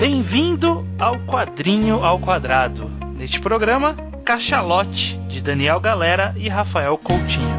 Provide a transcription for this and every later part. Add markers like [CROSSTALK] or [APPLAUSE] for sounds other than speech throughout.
Bem-vindo ao Quadrinho ao Quadrado. Neste programa, Cachalote, de Daniel Galera e Rafael Coutinho.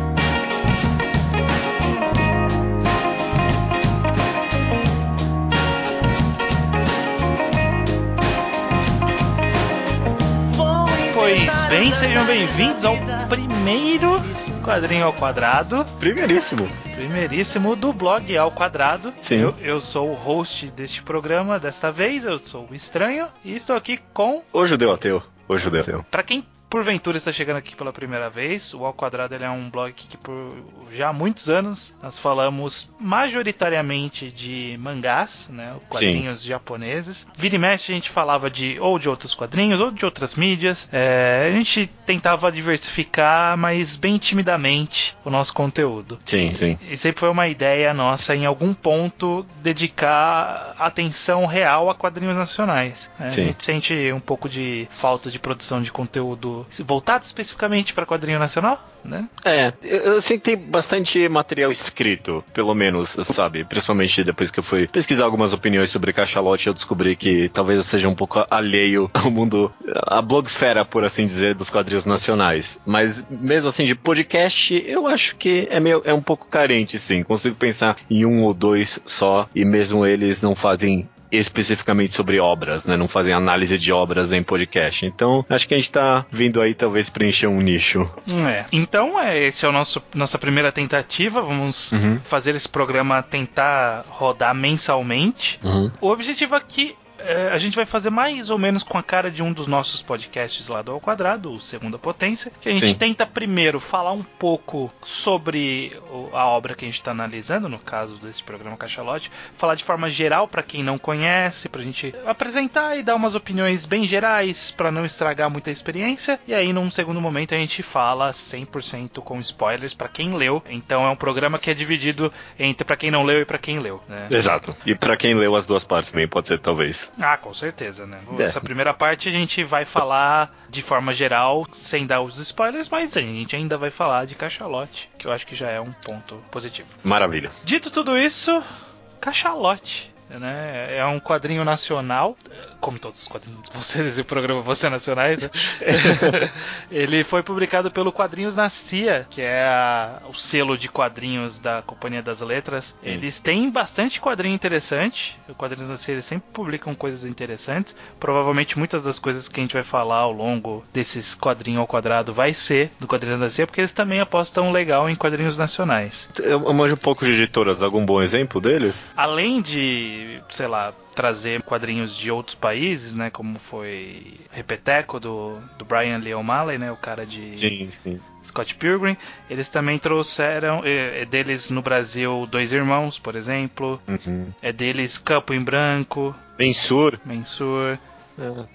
Bem, sejam bem-vindos ao primeiro Quadrinho ao Quadrado. Primeiríssimo. Primeiríssimo do blog ao quadrado. Sim. Eu, eu sou o host deste programa desta vez, eu sou o Estranho e estou aqui com. O judeu ateu. O judeu ateu. Para quem porventura está chegando aqui pela primeira vez, o Ao Quadrado é um blog que por já há muitos anos nós falamos majoritariamente de mangás, né, quadrinhos japoneses. Vira e mexe a gente falava de ou de outros quadrinhos ou de outras mídias. É, a gente tentava diversificar, mas bem timidamente o nosso conteúdo. Sim, sim. E sempre foi uma ideia nossa, em algum ponto, dedicar atenção real a quadrinhos nacionais. né? Sim. A gente sente um pouco de falta de produção de conteúdo voltado especificamente para quadrinho nacional, né? É, eu, sei que tem bastante material escrito, pelo menos, sabe? Principalmente depois que eu fui pesquisar algumas opiniões sobre cachalote, eu descobri que talvez eu seja um pouco alheio ao mundo, à blogsfera, por assim dizer, dos quadrinhos nacionais. Mas mesmo assim, de podcast, eu acho que é, meio, é um pouco carente, sim. Consigo pensar em um ou dois só, e mesmo eles não fazem especificamente sobre obras, né? Não fazem análise de obras em podcast. Então, acho que a gente tá vindo aí talvez preencher um nicho. É. Então, é, esse é o nosso nossa primeira tentativa. Vamos Uhum. fazer esse programa tentar rodar mensalmente. Uhum. O objetivo aqui a gente vai fazer mais ou menos com a cara de um dos nossos podcasts lá do Ao Quadrado, o Segunda Potência, que a gente Sim. tenta primeiro falar um pouco sobre a obra que a gente está analisando, no caso desse programa Cachalote, falar de forma geral para quem não conhece, pra gente apresentar e dar umas opiniões bem gerais para não estragar muita experiência, e aí num segundo momento a gente fala 100% com spoilers para quem leu. Então é um programa que é dividido entre para quem não leu e para quem leu, né? Exato. E pra quem leu as duas partes também, pode ser talvez. Ah, com certeza, né? É. Essa primeira parte a gente vai falar de forma geral, sem dar os spoilers, mas a gente ainda vai falar de cachalote, que eu acho que já é um ponto positivo. Maravilha. Dito tudo isso, cachalote. Né? É um quadrinho nacional, como todos os quadrinhos de vocês e o programa Você Nacionais. né? [LAUGHS] Ele foi publicado pelo Quadrinhos na CIA, que é a- o selo de quadrinhos da Companhia das Letras. Eles têm bastante quadrinho interessante. O Quadrinhos na CIA eles sempre publicam coisas interessantes. Provavelmente muitas das coisas que a gente vai falar ao longo desses quadrinhos ao quadrado vai ser do Quadrinhos na CIA, porque eles também apostam legal em quadrinhos nacionais. Eu, eu manjo um pouco de editoras, algum bom exemplo deles? além de, sei lá, trazer quadrinhos de outros países, né, como foi Repeteco do, do Brian Lee O'Malley, né, o cara de Sim, sim. Scott Pilgrim, eles também trouxeram, é, é deles no Brasil Dois Irmãos, por exemplo, Uhum. é deles Campo em Branco, Mensur, Mensur,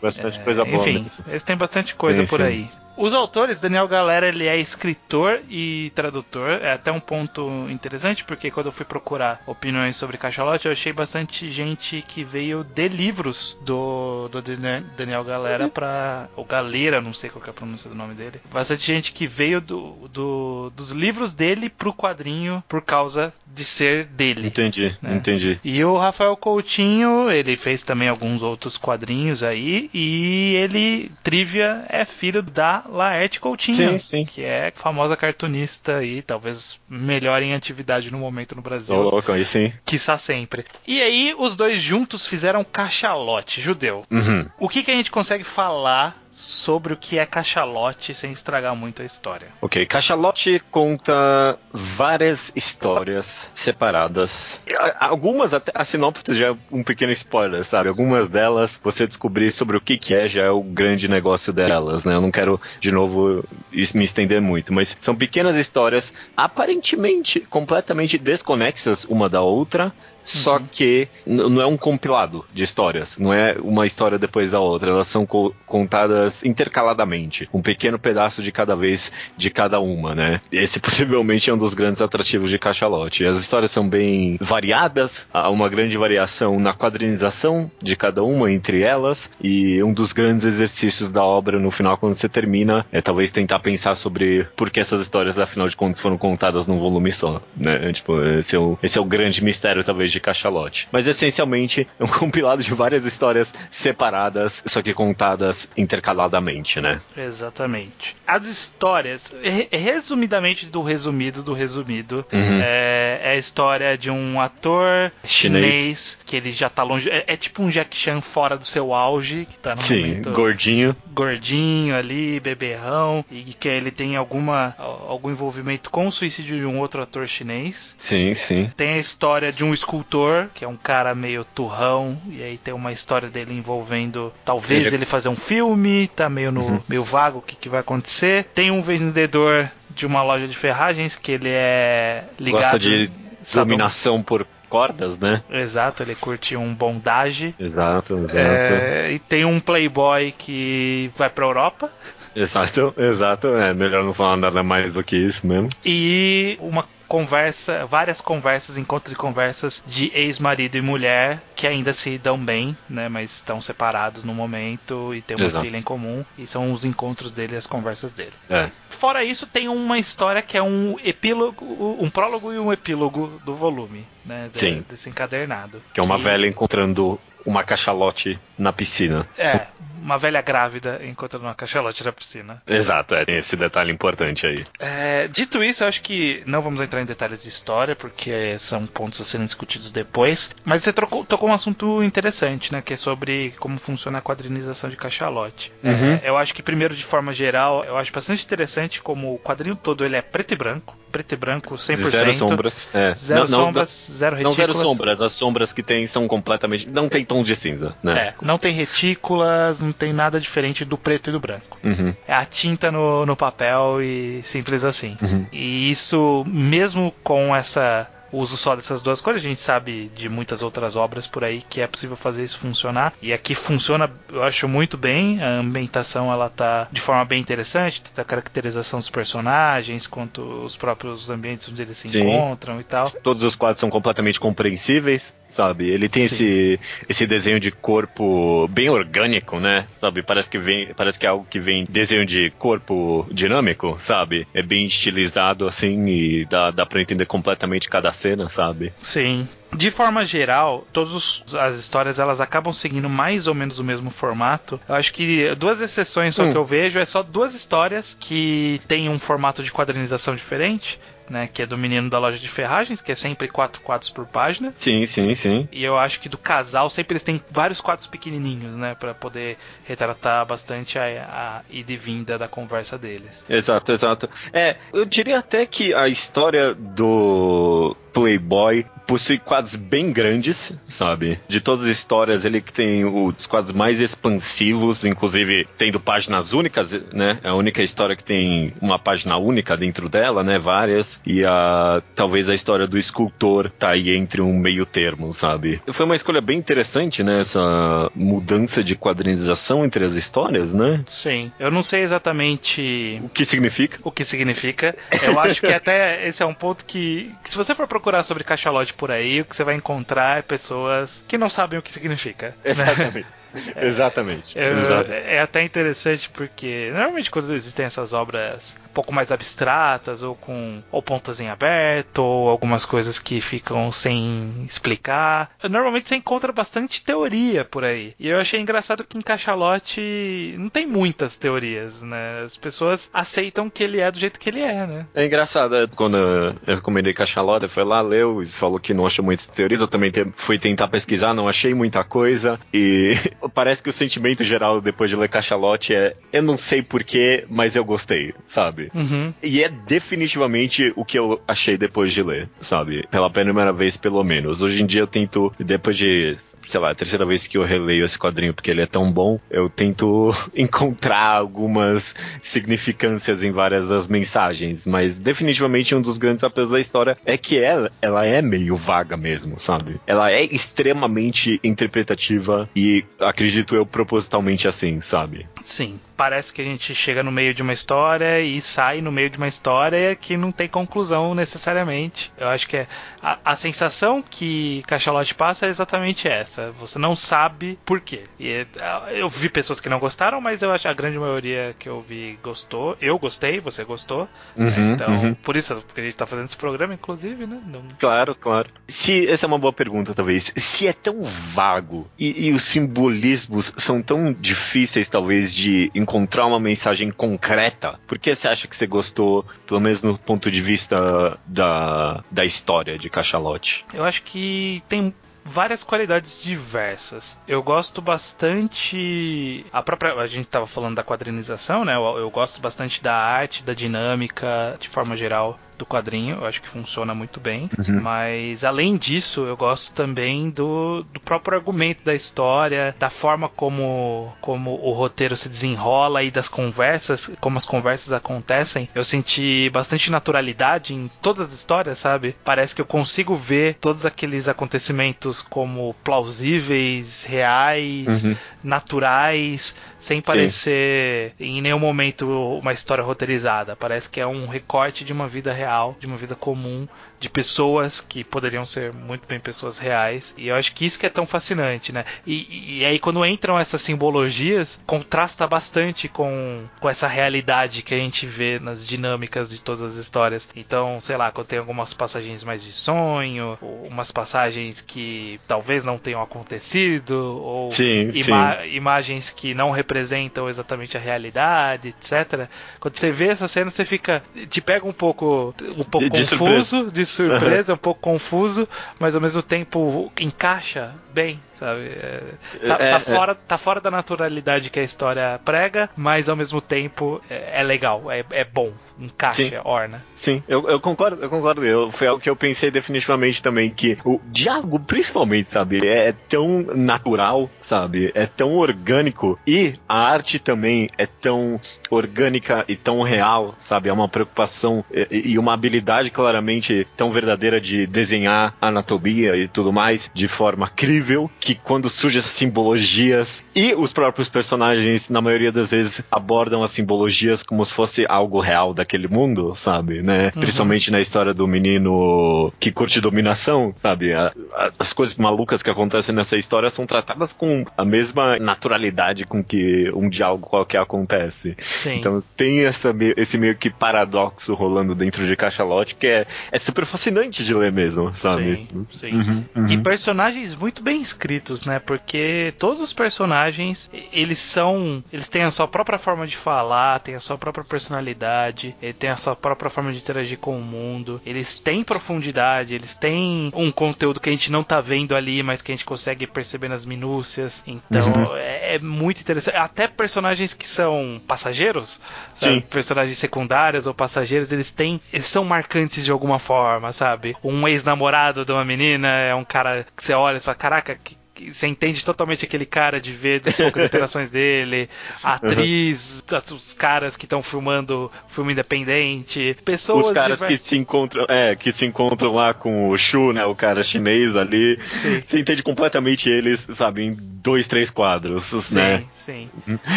bastante é, coisa boa enfim, mesmo. eles têm bastante coisa Sim, por aí. Os autores, Daniel Galera, ele é escritor e tradutor. É até um ponto interessante, porque quando eu fui procurar opiniões sobre Cachalote, eu achei bastante gente que veio de livros do, do Dan- Daniel Galera para O Galera, não sei qual que é a pronúncia do nome dele. Bastante gente que veio do, do- dos livros dele pro quadrinho por causa de ser dele. Entendi, né? entendi. E o Rafael Coutinho, ele fez também alguns outros quadrinhos aí. E ele, Trivia, é filho da Laerte Coutinho. Sim, sim. Que é famosa cartunista e talvez melhor em atividade no momento no Brasil. Ô, louco, aí sim. Quiçá sempre. E aí, os dois juntos fizeram Cachalote, judeu. Uhum. O que, que a gente consegue falar sobre o que é Cachalote sem estragar muito a história? Ok, Cachalote conta várias histórias separadas. Algumas, até a sinopse já é um pequeno spoiler, sabe? Algumas delas, você descobrir sobre o que, que é, já é o grande negócio delas, né? Eu não quero, de novo, me estender muito, mas são pequenas histórias aparentemente completamente desconexas uma da outra. Só que n- não é um compilado de histórias, não é uma história depois da outra, elas são co- contadas intercaladamente, um pequeno pedaço de cada vez de cada uma, né? Esse [LAUGHS] possivelmente é um dos grandes atrativos de Cachalote. As histórias são bem variadas, há uma grande variação na quadrinização de cada uma entre elas, e um dos grandes exercícios da obra no final, quando você termina, é talvez tentar pensar sobre por que essas histórias, afinal de contas, foram contadas num volume só, né? Tipo, esse é o, esse é o grande mistério, talvez, de Cachalote. Mas essencialmente é um [LAUGHS] compilado de várias histórias separadas, só que contadas intercaladamente, né? Exatamente. As histórias, resumidamente do resumido do resumido, Uhum. é, é a história de um ator Chinês. chinês, que ele já tá longe. É, é tipo um Jack Chan fora do seu auge, que tá no Sim, momento gordinho. gordinho ali, beberrão, e que ele tem alguma algum envolvimento com o suicídio de um outro ator chinês. Sim, sim. Tem a história de um escultor, que é um cara meio turrão, e aí tem uma história dele envolvendo talvez Ele- ele, fazer um filme, tá meio no Uhum. meio vago o que, que vai acontecer. Tem um vendedor de uma loja de ferragens que ele é ligado Gosta de dominação por cordas, né? Exato, ele curte um bondage. Exato, exato. É, e tem um playboy que vai pra Europa. Exato, exato. É melhor não falar nada mais do que isso mesmo. E uma conversa, várias conversas, encontros e conversas de ex-marido e mulher que ainda se dão bem, né? Mas estão separados no momento e tem uma Exato. filha em comum. E são os encontros dele e as conversas dele. É. Fora isso, tem uma história que é um epílogo, um prólogo e um epílogo do volume, né? de- Sim. Desse encadernado. Que é uma velha encontrando uma cachalote na piscina. É, [LAUGHS] uma velha grávida encontrando uma cachalote na piscina. Exato, é, tem esse detalhe importante aí. É, dito isso, eu acho que não vamos entrar em detalhes de história, porque são pontos a serem discutidos depois. Mas você trocou, tocou um assunto interessante, né? Que é sobre como funciona a quadrinização de cachalote. Uhum. É, eu acho que, primeiro, de forma geral, eu acho bastante interessante como o quadrinho todo ele é preto e branco. Preto e branco, 100%. Zero sombras. É. Zero Não- não- sombras, zero Não, retículas. zero sombras, as sombras que tem são completamente. Não tem tom de cinza, né? É, não tem retículas, não tem nada diferente do preto e do branco. Uhum. É a tinta no, no papel e simples assim. Uhum. E isso, mesmo com essa uso só dessas duas cores, a gente sabe de muitas outras obras por aí que é possível fazer isso funcionar. E aqui funciona, eu acho muito bem. A ambientação ela tá de forma bem interessante, tanto a caracterização dos personagens quanto os próprios ambientes onde eles se Sim. encontram e tal. Todos os quadros são completamente compreensíveis, sabe? Ele tem Sim. esse, esse desenho de corpo bem orgânico, né? Sabe? Parece que vem, parece que é algo que vem desenho de corpo dinâmico, sabe? É bem estilizado assim e dá, dá para entender completamente cada cena, sabe? Sim. De forma geral, todas as histórias elas acabam seguindo mais ou menos o mesmo formato. Eu acho que duas exceções só Hum. que eu vejo é só duas histórias que têm um formato de quadrinização diferente, né? Que é do menino da loja de ferragens, que é sempre quatro quadros por página. Sim, sim, sim. E eu acho que do casal sempre eles têm vários quadros pequenininhos, né, Pra poder retratar bastante a, a ida e vinda da conversa deles. Exato, exato. É, eu diria até que a história do Playboy possui quadros bem grandes, sabe? De todas as histórias, ele que tem os quadros mais expansivos, inclusive tendo páginas únicas, né? É a única história que tem uma página única dentro dela, né? Várias. E a talvez a história do escultor tá aí entre um meio termo, sabe? Foi uma escolha bem interessante, né? Essa mudança de quadrinização entre as histórias, né? Sim. Eu não sei exatamente O que significa? o que significa. Eu acho que [LAUGHS] até esse é um ponto que, que se você for procurar sobre cachalote por aí, o que você vai encontrar é pessoas que não sabem o que significa. né? [LAUGHS] Exatamente. Exatamente. É, é até interessante porque normalmente quando existem essas obras um pouco mais abstratas ou com ou pontas em aberto ou algumas coisas que ficam sem explicar, normalmente você encontra bastante teoria por aí. E eu achei engraçado que em Cachalote não tem muitas teorias, né? As pessoas aceitam que ele é do jeito que ele é, né? É engraçado, é, quando eu recomendei Cachalota, foi lá, leu e falou que não achou muitas teorias. Eu também te- fui tentar pesquisar, não achei muita coisa. E [LAUGHS] parece que o sentimento geral depois de ler Cachalote é: eu não sei porquê, mas eu gostei, sabe? Uhum. E é definitivamente o que eu achei depois de ler, sabe? Pela primeira vez, pelo menos. Hoje em dia eu tento, depois de, sei lá, a terceira vez que eu releio esse quadrinho porque ele é tão bom, eu tento [LAUGHS] encontrar algumas significâncias em várias das mensagens. Mas definitivamente um dos grandes apelos da história é que ela, ela é meio vaga mesmo, sabe? Ela é extremamente interpretativa e acredito eu propositalmente assim, sabe? Sim. Parece que a gente chega no meio de uma história e sai no meio de uma história que não tem conclusão necessariamente. Eu acho que é a, a sensação que Cachalote passa é exatamente essa. Você não sabe por quê. E, é, eu vi pessoas que não gostaram, mas eu acho que a grande maioria que eu vi gostou. Eu gostei, você gostou. Uhum, então, uhum. por isso que a gente tá fazendo esse programa, inclusive, né? Não... Claro, claro. Se essa é uma boa pergunta, talvez. Se é tão vago e, e os simbolismos são tão difíceis, talvez, de encontrar uma mensagem concreta, por que você acha que você gostou, pelo menos no ponto de vista da, da história de Cachalote? Eu acho que tem várias qualidades diversas. Eu gosto bastante. A própria. A gente estava falando da quadrinização, né? Eu, eu, gosto bastante da arte, da dinâmica, de forma geral do quadrinho, eu acho que funciona muito bem. Uhum. Mas além disso, eu gosto também do, do próprio argumento da história, da forma como, como o roteiro se desenrola e das conversas, como as conversas acontecem. Eu senti bastante naturalidade em todas as histórias, sabe? Parece que eu consigo ver todos aqueles acontecimentos como plausíveis, reais, uhum. naturais, sem parecer Sim. em nenhum momento uma história roteirizada. Parece que é um recorte de uma vida real, de uma vida comum de pessoas que poderiam ser muito bem pessoas reais. E eu acho que isso que é tão fascinante, né? E, e aí quando entram essas simbologias, contrasta bastante com, com essa realidade que a gente vê nas dinâmicas de todas as histórias. Então, sei lá, quando tem algumas passagens mais de sonho, umas passagens que talvez não tenham acontecido, ou sim, ima sim. imagens que não representam exatamente a realidade, etc. Quando você vê essa cena, você fica. te pega um pouco, um pouco de, confuso, de surpresa, um pouco confuso, mas ao mesmo tempo encaixa bem, sabe? É, tá, é, tá, é. fora, tá fora da naturalidade que a história prega, mas ao mesmo tempo é, é legal, é, é bom, encaixa, Sim. orna. Sim, eu, eu concordo, eu concordo. Eu, foi algo que eu pensei definitivamente também, que o diálogo, principalmente, sabe, é tão natural, sabe? É tão orgânico e a arte também é tão orgânica e tão real, sabe? É uma preocupação e, e uma habilidade claramente tão verdadeira de desenhar anatomia e tudo mais de forma crível que quando surgem essas simbologias e os próprios personagens, na maioria das vezes, abordam as simbologias como se fosse algo real daquele mundo, sabe? Né? Uhum. Principalmente na história do menino que curte dominação, sabe? A, a, as coisas malucas que acontecem nessa história são tratadas com a mesma naturalidade com que um diálogo qualquer acontece. Sim. Então tem essa, esse meio que paradoxo rolando dentro de Cachalote que é, é super fascinante de ler mesmo, sabe? Sim, sim. Uhum, uhum. E personagens muito bem escritos, né? Porque todos os personagens, eles são. Eles têm a sua própria forma de falar, têm a sua própria personalidade, têm a sua própria forma de interagir com o mundo. Eles têm profundidade, eles têm um conteúdo que a gente não tá vendo ali, mas que a gente consegue perceber nas minúcias. Então uhum. é, é, muito interessante. Até personagens que são passageiros, sabe? personagens secundários ou passageiros, eles têm. Eles são marcantes de alguma forma, sabe? Um ex-namorado de uma menina é um cara que você olha e fala: caraca, que você entende totalmente aquele cara de ver as poucas [LAUGHS] interações dele, a atriz, uhum. os caras que estão filmando filme independente, pessoas. Os caras que se encontram, é, que se encontram lá com o Shu, né, o cara chinês ali. Sim. Você entende completamente eles, sabe, em dois, três quadros, sim, né? Sim.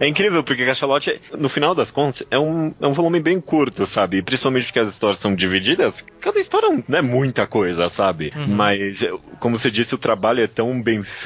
É incrível porque Cachalote, no final das contas, é um, é um volume bem curto, sabe? Principalmente porque as histórias são divididas. Cada história não é muita coisa, sabe? Uhum. Mas, como você disse, o trabalho é tão bem feito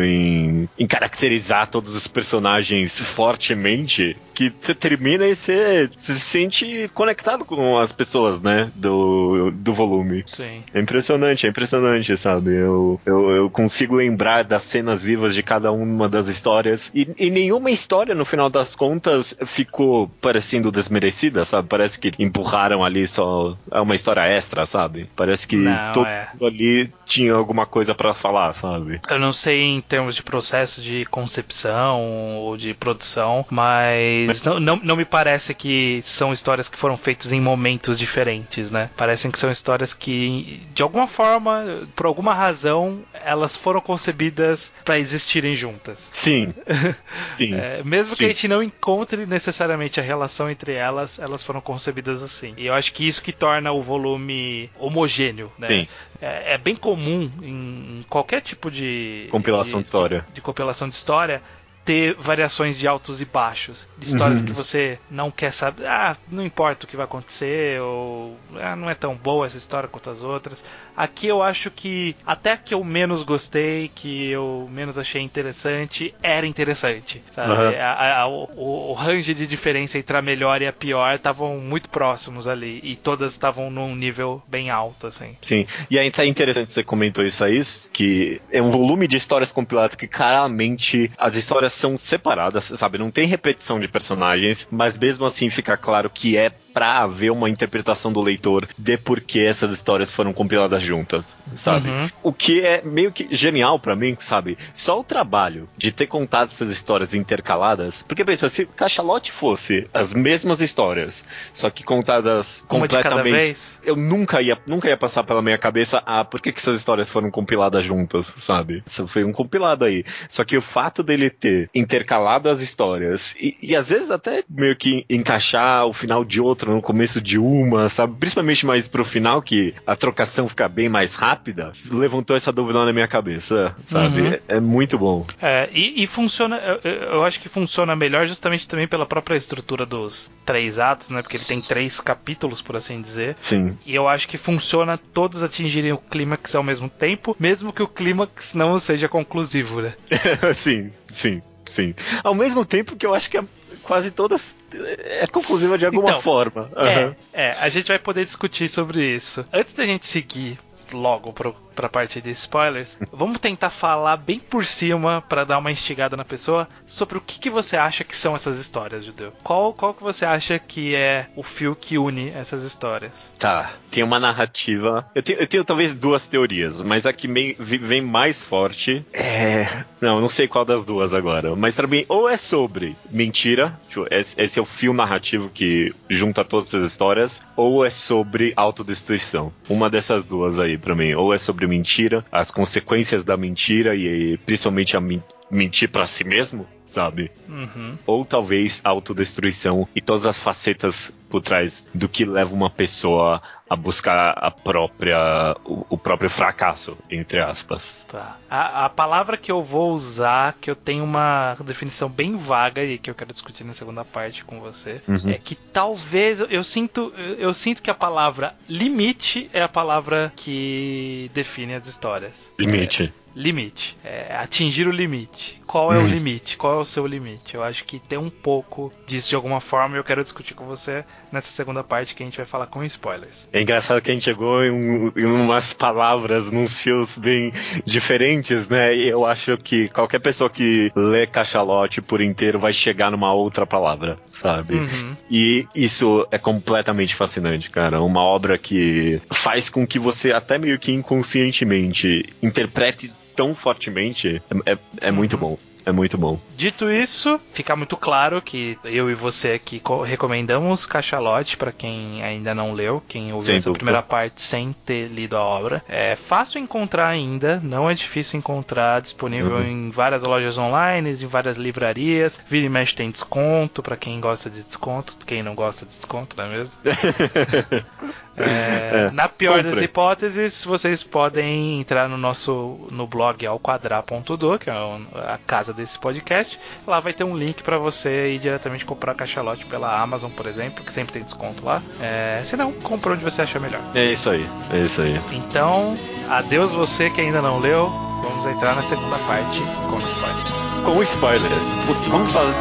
em, em caracterizar todos os personagens fortemente que você termina e você, se sente conectado com as pessoas, né? Do, do volume. Sim. É impressionante, é impressionante, sabe? Eu, eu, eu consigo lembrar das cenas vivas de cada uma das histórias e, e nenhuma história, no final das contas, ficou parecendo desmerecida, sabe? Parece que empurraram ali só é uma história extra, sabe? Parece que não, todo é. ali tinha alguma coisa para falar, sabe? Eu não sei em termos de processo de concepção ou de produção, mas, mas... Não, não, não me parece que são histórias que foram feitas em momentos diferentes, né? Parecem que são histórias que, de alguma forma, por alguma razão, elas foram concebidas para existirem juntas. Sim. [LAUGHS] Sim. É, mesmo Sim. que a gente não encontre necessariamente a relação entre elas, elas foram concebidas assim. E eu acho que isso que torna o volume homogêneo, né? Sim. É, é bem comum em qualquer tipo de compilação de, de história. De, de compilação de história ter variações de altos e baixos, de histórias uhum. que você não quer saber, ah, não importa o que vai acontecer, ou ah, não é tão boa essa história quanto as outras. Aqui eu acho que até que eu menos gostei, que eu menos achei interessante, era interessante, sabe? Uhum. A, a, o, o range de diferença entre a melhor e a pior estavam muito próximos ali, e todas estavam num nível bem alto, assim. Sim, e aí tá interessante você comentou isso aí, que é um volume de histórias compiladas que claramente as histórias são separadas, sabe? Não tem repetição de personagens, mas mesmo assim fica claro que é pra haver uma interpretação do leitor de por que essas histórias foram compiladas juntas, sabe? Uhum. O que é meio que genial para mim, sabe? Só o trabalho de ter contado essas histórias intercaladas, porque pensa, se Cachalote fosse as mesmas histórias, só que contadas uma completamente, eu nunca ia, nunca ia passar pela minha cabeça, ah, por que, que essas histórias foram compiladas juntas, sabe? Isso foi um compilado aí. Só que o fato dele ter intercalado as histórias e, e às vezes até meio que encaixar o final de outra outra, no começo de uma, sabe? Principalmente mais pro final, que a trocação fica bem mais rápida, levantou essa dúvida na minha cabeça, sabe? Uhum. É, é, muito bom. É, e, e funciona, eu, eu, acho que funciona melhor justamente também pela própria estrutura dos três atos, né? Porque ele tem três capítulos, por assim dizer. Sim. E eu acho que funciona todos atingirem o clímax ao mesmo tempo, mesmo que o clímax não seja conclusivo, né? [LAUGHS] sim, sim. Sim. Ao mesmo tempo que eu acho que a, quase todas é conclusiva de alguma então, forma. Uhum. É, é, a gente vai poder discutir sobre isso. Antes da gente seguir logo pro, pra parte de spoilers, vamos tentar falar bem por cima para dar uma instigada na pessoa sobre o que, que você acha que são essas histórias, Judeu. Qual, qual que você acha que é o fio que une essas histórias? Tá, tem uma narrativa. Eu tenho, eu tenho talvez duas teorias, mas a que vem mais forte é. Não, não sei qual das duas agora. Mas para mim, ou é sobre mentira, tipo, esse é o fio narrativo que junta todas essas histórias, ou é sobre autodestruição. Uma dessas duas aí para mim. Ou é sobre mentira, as consequências da mentira e principalmente a mentir para si mesmo, sabe? Uhum. Ou talvez a autodestruição e todas as facetas por trás do que leva uma pessoa a buscar a própria o, o próprio fracasso entre aspas. Tá. A, a, palavra que eu vou usar, que eu tenho uma definição bem vaga e que eu quero discutir na segunda parte com você, uhum. é que talvez eu, eu sinto eu, sinto que a palavra limite é a palavra que define as histórias. Limite. É limite. É, atingir o limite. Qual é hum. o limite? Qual é o seu limite? Eu acho que tem um pouco disso de alguma forma e eu quero discutir com você nessa segunda parte que a gente vai falar com spoilers. É engraçado que a gente chegou em, um, em umas palavras, nos fios bem diferentes, né? E eu acho que qualquer pessoa que lê Cachalote por inteiro vai chegar numa outra palavra, sabe? Uhum. E isso é completamente fascinante, cara. Uma obra que faz com que você até meio que inconscientemente interprete tão fortemente é, é, é muito bom. É muito bom. Dito isso, fica muito claro que eu e você aqui recomendamos Cachalote para quem ainda não leu, quem ouviu sem essa dúvida. primeira parte sem ter lido a obra. É fácil encontrar ainda, não é difícil encontrar, disponível uhum. em várias lojas online, em várias livrarias. Vira e mexe tem desconto para quem gosta de desconto, quem não gosta de desconto, não é mesmo? [LAUGHS] É, é, na pior compre. das hipóteses, vocês podem entrar no nosso no blog alquadrar.do, que é a casa desse podcast. Lá vai ter um link para você ir diretamente comprar cachalote pela Amazon, por exemplo, que sempre tem desconto lá. É, se não, compra onde você achar melhor. É isso aí, é isso aí. Então, adeus você que ainda não leu. Vamos entrar na segunda parte com spoilers. Com spoilers. Vamos falar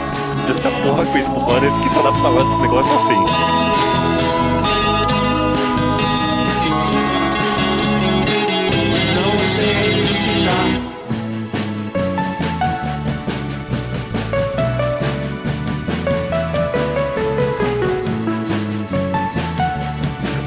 dessa porra com spoilers que só dá pra falar desse negócio assim.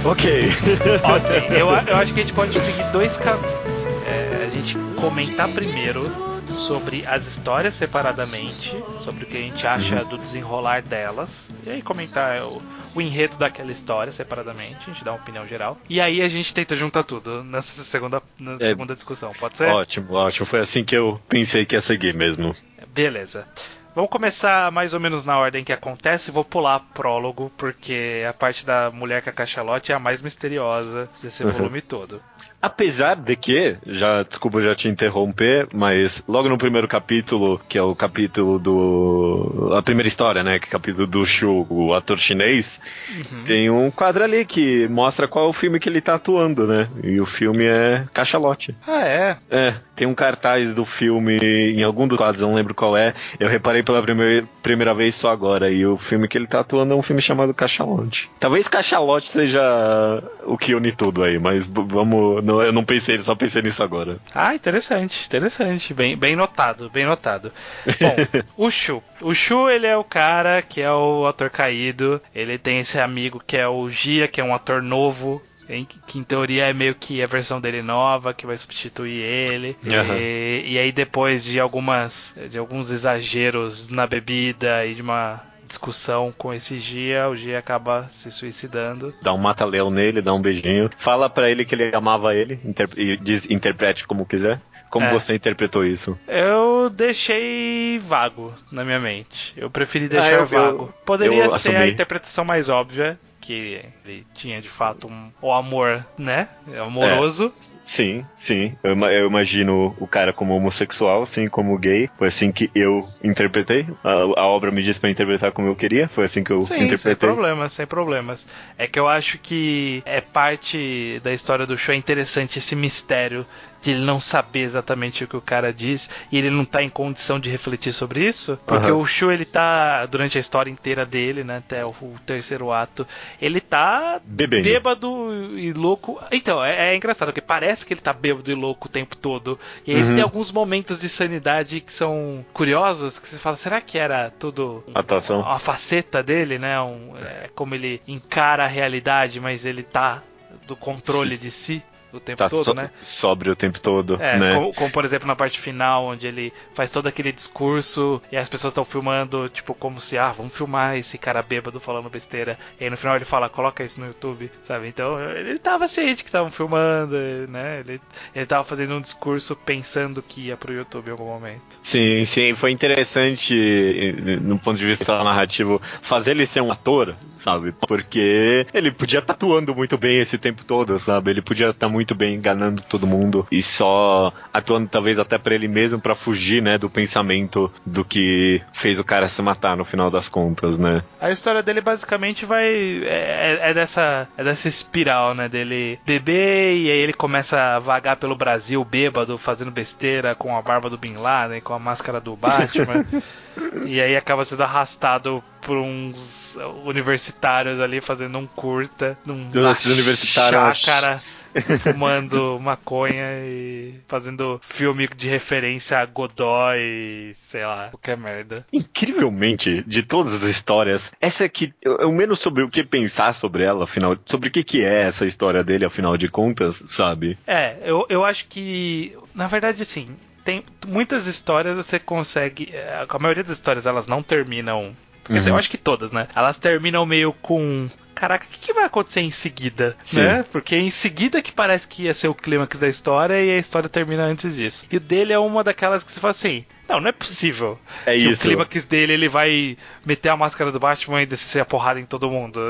Ok. [LAUGHS] ok. Eu, eu acho que a gente pode seguir dois caminhos. É, a gente comentar primeiro sobre as histórias separadamente, sobre o que a gente acha uhum. do desenrolar delas, e aí comentar o, o, enredo daquela história separadamente, a gente dá uma opinião geral, e aí a gente tenta juntar tudo nessa segunda, na é, segunda discussão, pode ser? Ótimo, ótimo. Foi assim que eu pensei que ia seguir mesmo. Beleza. Vamos começar mais ou menos na ordem que acontece. Vou pular prólogo, porque a parte da mulher com a cachalote é a mais misteriosa desse uhum. volume todo. Apesar de que, já, desculpa já te interromper, mas logo no primeiro capítulo, que é o capítulo do. A primeira história, né? Que é o capítulo do Shu, o ator chinês, uhum. tem um quadro ali que mostra qual é o filme que ele tá atuando, né? E o filme é Cachalote. Ah, é? É. Tem um cartaz do filme em algum dos quadros, não lembro qual é. Eu reparei pela primeira, primeira vez só agora. E o filme que ele tá atuando é um filme chamado Cachalote. Talvez Cachalote seja o que une tudo aí, mas vamos. Não, eu não pensei, só pensei nisso agora. Ah, interessante, interessante. Bem, bem notado, bem notado. Bom, [LAUGHS] o Shu. O Shu, ele é o cara que é o ator caído. Ele tem esse amigo que é o Gia, que é um ator novo em, que em teoria é meio que a versão dele nova, que vai substituir ele. Uhum. E, e, aí depois de algumas de alguns exageros na bebida e de uma discussão com esse Gia, o Gia acaba se suicidando. Dá um mata-leão nele, dá um beijinho. Fala para ele que ele amava ele e diz, interprete como quiser. Como é. você interpretou isso? Eu deixei vago na minha mente. Eu preferi deixar ah, eu, vago. Eu, Poderia eu ser assumi. a interpretação mais óbvia, que ele tinha de fato um, o amor, né? Amoroso. Sim, sim. Eu, eu, imagino o cara como homossexual, assim como gay. Foi assim que eu interpretei. A, a obra me disse para interpretar como eu queria. Foi assim que eu sim, interpretei. Sem problemas, sem problemas. É que eu acho que é parte da história do show é interessante esse mistério de ele não saber exatamente o que o cara diz e ele não tá em condição de refletir sobre isso, porque uhum. o Shu ele tá durante a história inteira dele, né, até o, o terceiro ato, ele tá Bebendo. bêbado e louco. Então, é, é, engraçado porque parece que ele tá bêbado e louco o tempo todo. E aí uhum. tem alguns momentos de sanidade que são curiosos, que você fala, será que era tudo Atuação. uma faceta dele, né? Um, é, como ele encara a realidade, mas ele tá do controle de si o tempo tá todo, so né? Sobre o tempo todo, é, né? Como, como, por exemplo na parte final, onde ele faz todo aquele discurso e as pessoas estão filmando, tipo, como se, ah, vamos filmar esse cara bêbado falando besteira. E aí no final ele fala, coloca isso no YouTube, sabe? Então ele tava ciente que estavam filmando, né? Ele, ele tava fazendo um discurso pensando que ia pro YouTube em algum momento. Sim, sim, foi interessante no ponto de vista narrativo fazer ele ser um ator, sabe? Porque ele podia estar tá atuando muito bem esse tempo todo, sabe? Ele podia estar tá muito bem enganando todo mundo e só atuando talvez até para ele mesmo para fugir, né, do pensamento do que fez o cara se matar no final das contas, né? A história dele basicamente vai é, é, é dessa é dessa espiral, né, dele beber e aí ele começa a vagar pelo Brasil bêbado, fazendo besteira com a barba do Bin Laden, com a máscara do Batman. [LAUGHS] e aí acaba sendo arrastado por uns universitários ali fazendo um curta num universitários chácara fumando maconha e fazendo filme de referência a Godoy, sei lá, qualquer merda. Incrivelmente, de todas as histórias, essa aqui, eu, eu menos sobre o que pensar sobre ela, afinal, sobre o que, que é essa história dele, afinal de contas, sabe? É, eu, eu acho que, na verdade, assim, tem muitas histórias você consegue. É, a maioria das histórias elas não terminam. Quer uhum. dizer, eu uhum. acho que todas, né? Elas terminam meio com caraca, o que, que, vai acontecer em seguida? Sim. Né? Porque em seguida que parece que ia ser o clímax da história e a história termina antes disso. E o dele é uma daquelas que você fala assim: não, não é possível. É que isso. o clímax dele ele vai meter a máscara do Batman e descer a porrada em todo mundo.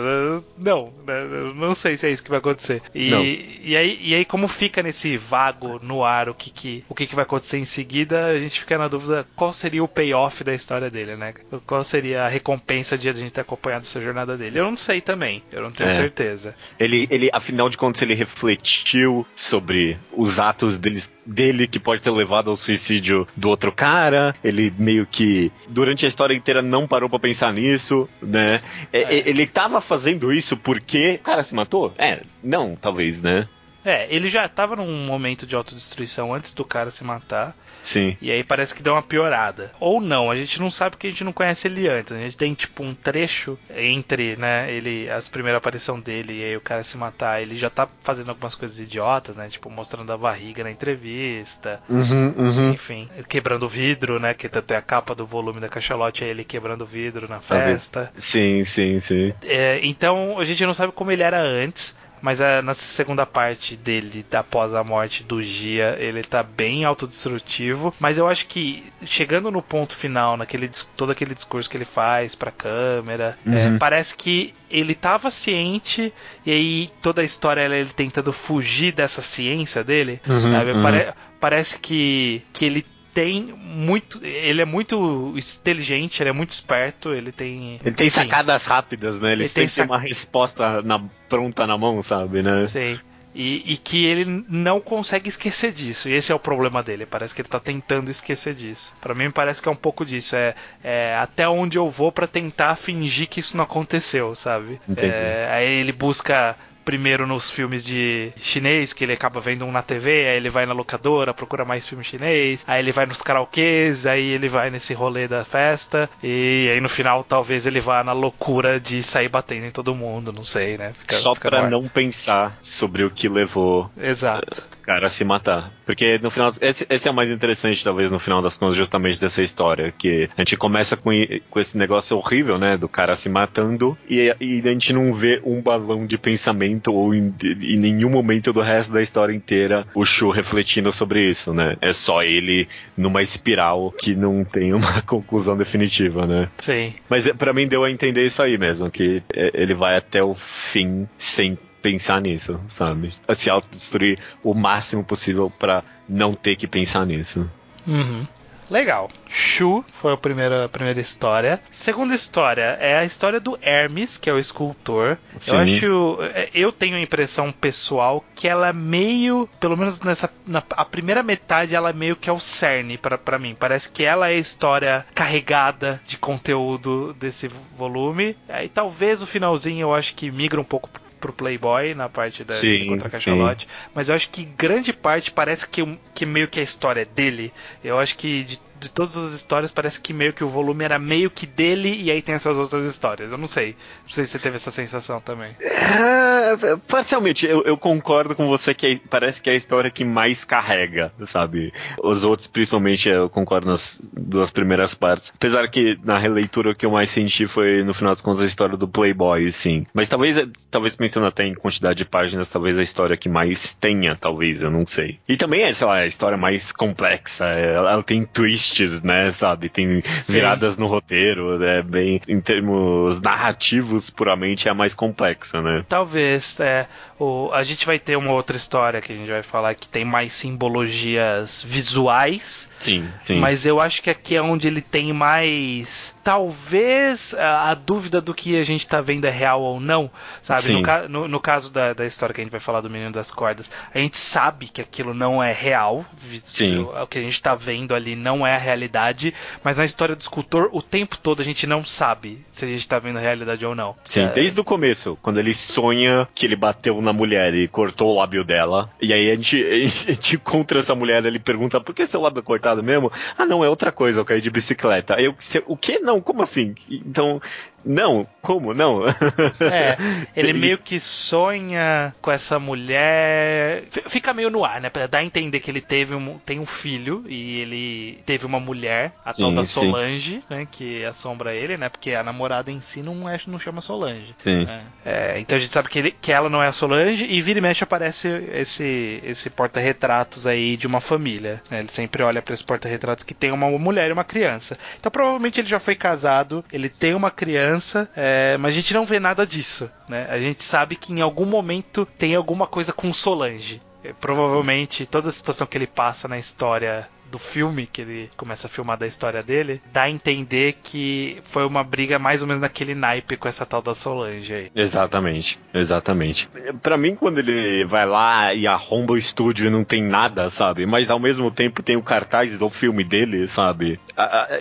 Não, né? não sei se é isso que vai acontecer. E, e, aí, e aí, como fica nesse vago no ar o que, que, o que, que vai acontecer em seguida, a gente fica na dúvida qual seria o payoff da história dele, né? Qual seria a recompensa de a gente ter acompanhado essa jornada dele. Eu não sei também, eu não tenho é. certeza. Ele, ele, afinal de contas, ele refletiu sobre os atos deles, dele que pode ter levado ao suicídio do outro cara cara, ele meio que durante a história inteira não parou para pensar nisso, né? É, é. Ele tava fazendo isso porque o cara se matou? É, não, talvez, né? É, ele já tava num momento de autodestruição antes do cara se matar. Sim. E aí parece que deu uma piorada. Ou não, a gente não sabe porque a gente não conhece ele antes. A gente tem tipo um trecho entre, né, ele, as primeiras aparição dele e aí o cara se matar. Ele já tá fazendo algumas coisas idiotas, né? Tipo, mostrando a barriga na entrevista. Uhum, uhum. Enfim, quebrando o vidro, né? Que tanto é a capa do volume da cachalote, é ele quebrando o vidro na festa. Sim, sim, sim. É, então a gente não sabe como ele era antes mas é, nessa segunda parte dele, após a morte do Gia, ele tá bem autodestrutivo. Mas eu acho que chegando no ponto final, naquele todo aquele discurso que ele faz pra câmera, é, uhum. é, parece que ele tava ciente e aí toda a história é ele tentando fugir dessa ciência dele. Uhum, uhum. Pare, parece que, que ele tem muito. Ele é muito inteligente, ele é muito esperto, ele tem. Ele tem sacadas rápidas, né? Ele, ele tem, tem sac... uma resposta na, pronta na mão, sabe, né? Sim. E, e, que ele não consegue esquecer disso. E esse é o problema dele. Parece que ele tá tentando esquecer disso. Para mim parece que é um pouco disso. É, é até onde eu vou para tentar fingir que isso não aconteceu, sabe? É, aí ele busca primeiro nos filmes de chinês, que ele acaba vendo um na TV, aí ele vai na locadora, procura mais filme chinês, aí ele vai nos karaokês, aí ele vai nesse rolê da festa, e aí no final talvez ele vá na loucura de sair batendo em todo mundo, não sei, né? Fica, Só fica pra não pensar sobre o que levou Exato. o cara a se matar. Porque no final, esse, esse, é o mais interessante, talvez, no final das contas, justamente dessa história, que a gente começa com, com esse negócio horrível, né, do cara se matando, e, e a gente não vê um balão de pensamento ou em, em, nenhum momento do resto da história inteira o Shu refletindo sobre isso, né? É só ele numa espiral que não tem uma [LAUGHS] conclusão definitiva, né? Sim. Mas é, para mim deu a entender isso aí mesmo, que é, ele vai até o fim sem pensar nisso, sabe? A se autodestruir o máximo possível para não ter que pensar nisso. Uhum. Legal. Shu foi a primeira, a primeira história. Segunda história é a história do Hermes, que é o escultor. Sim. Eu acho. É, eu tenho a impressão pessoal que ela é meio. Pelo menos nessa. Na, a primeira metade, ela é meio que é o cerne para mim. Parece que ela é a história carregada de conteúdo desse volume. Aí talvez o finalzinho eu acho que migra um pouco pro Playboy na parte da sim, contra Cachalote, mas eu acho que grande parte parece que, que meio que a história é dele. Eu acho que de de todas as histórias, parece que meio que o volume era meio que dele e aí tem essas outras histórias. Eu não sei. Não sei se você teve essa sensação também. É, parcialmente, eu, eu, concordo com você que é, parece que é a história que mais carrega, sabe? Os outros, principalmente, eu concordo nas duas primeiras partes. Apesar que na releitura o que eu mais senti foi, no final das contas, a história do Playboy, sim. Mas talvez, talvez pensando até em quantidade de páginas, talvez a história que mais tenha, talvez, eu não sei. E também é, sei lá, a história mais complexa. Ela, ela tem twist twists, né, sabe? Tem Sim. viradas no roteiro, né? Bem, em termos narrativos, puramente é a mais complexa, né? Talvez, é. O, a gente vai ter uma outra história que a gente vai falar que tem mais simbologias visuais. Sim, sim. Mas eu acho que aqui é onde ele tem mais. Talvez a, a dúvida do que a gente tá vendo é real ou não, sabe? No, no, no, caso da, da história que a gente vai falar do Menino das Cordas, a gente sabe que aquilo não é real. Sim. O, o que a gente tá vendo ali não é a realidade, mas na história do escultor, o tempo todo a gente não sabe se a gente tá vendo a realidade ou não. Sim, é... desde o começo, quando ele sonha que ele bateu na mulher e cortou o lábio dela, e aí a gente, [LAUGHS] a gente encontra essa mulher, ele pergunta, por que seu lábio é cortado mesmo? Ah, não, é outra coisa, eu caí de bicicleta. Eu, o que? Não, como assim? Então, não, como não? É, [LAUGHS] ele meio que sonha com essa mulher. Fica meio no ar, né? Pra dar a entender que ele teve um, tem um filho e ele teve uma mulher, a sim, tal da Solange, sim. né? Que assombra ele, né? Porque a namorada em si não, é, não chama Solange. Sim. Né? É, então a gente sabe que, ele, que ela não é a Solange e vira e mexe aparece esse, esse porta-retratos aí de uma família. Né? Ele sempre olha para esse porta-retratos que tem uma mulher e uma criança. Então provavelmente ele já foi casado, ele tem uma criança criança, é, mas a gente não vê nada disso, né? A gente sabe que em algum momento tem alguma coisa com Solange. É, provavelmente toda a situação que ele passa na história do filme, que ele começa a filmar da história dele, dá a entender que foi uma briga mais ou menos naquele naipe com essa tal da Solange aí. Exatamente, exatamente. Para mim, quando ele vai lá e arromba o estúdio e não tem nada, sabe? Mas ao mesmo tempo tem o cartaz do filme dele, sabe?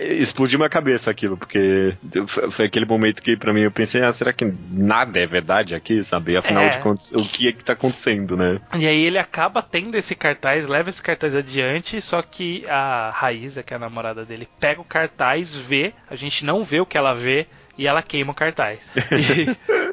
explodiu minha cabeça aquilo, porque foi aquele momento que para mim eu pensei, ah, será que nada é verdade aqui, sabe? Afinal é. de contas, o que é que tá acontecendo, né? E aí ele acaba tendo esse cartaz, leva esse cartaz adiante, só que a Raíza, que é a namorada dele, pega o cartaz, vê, a gente não vê o que ela vê, e ela queima o cartaz. [LAUGHS]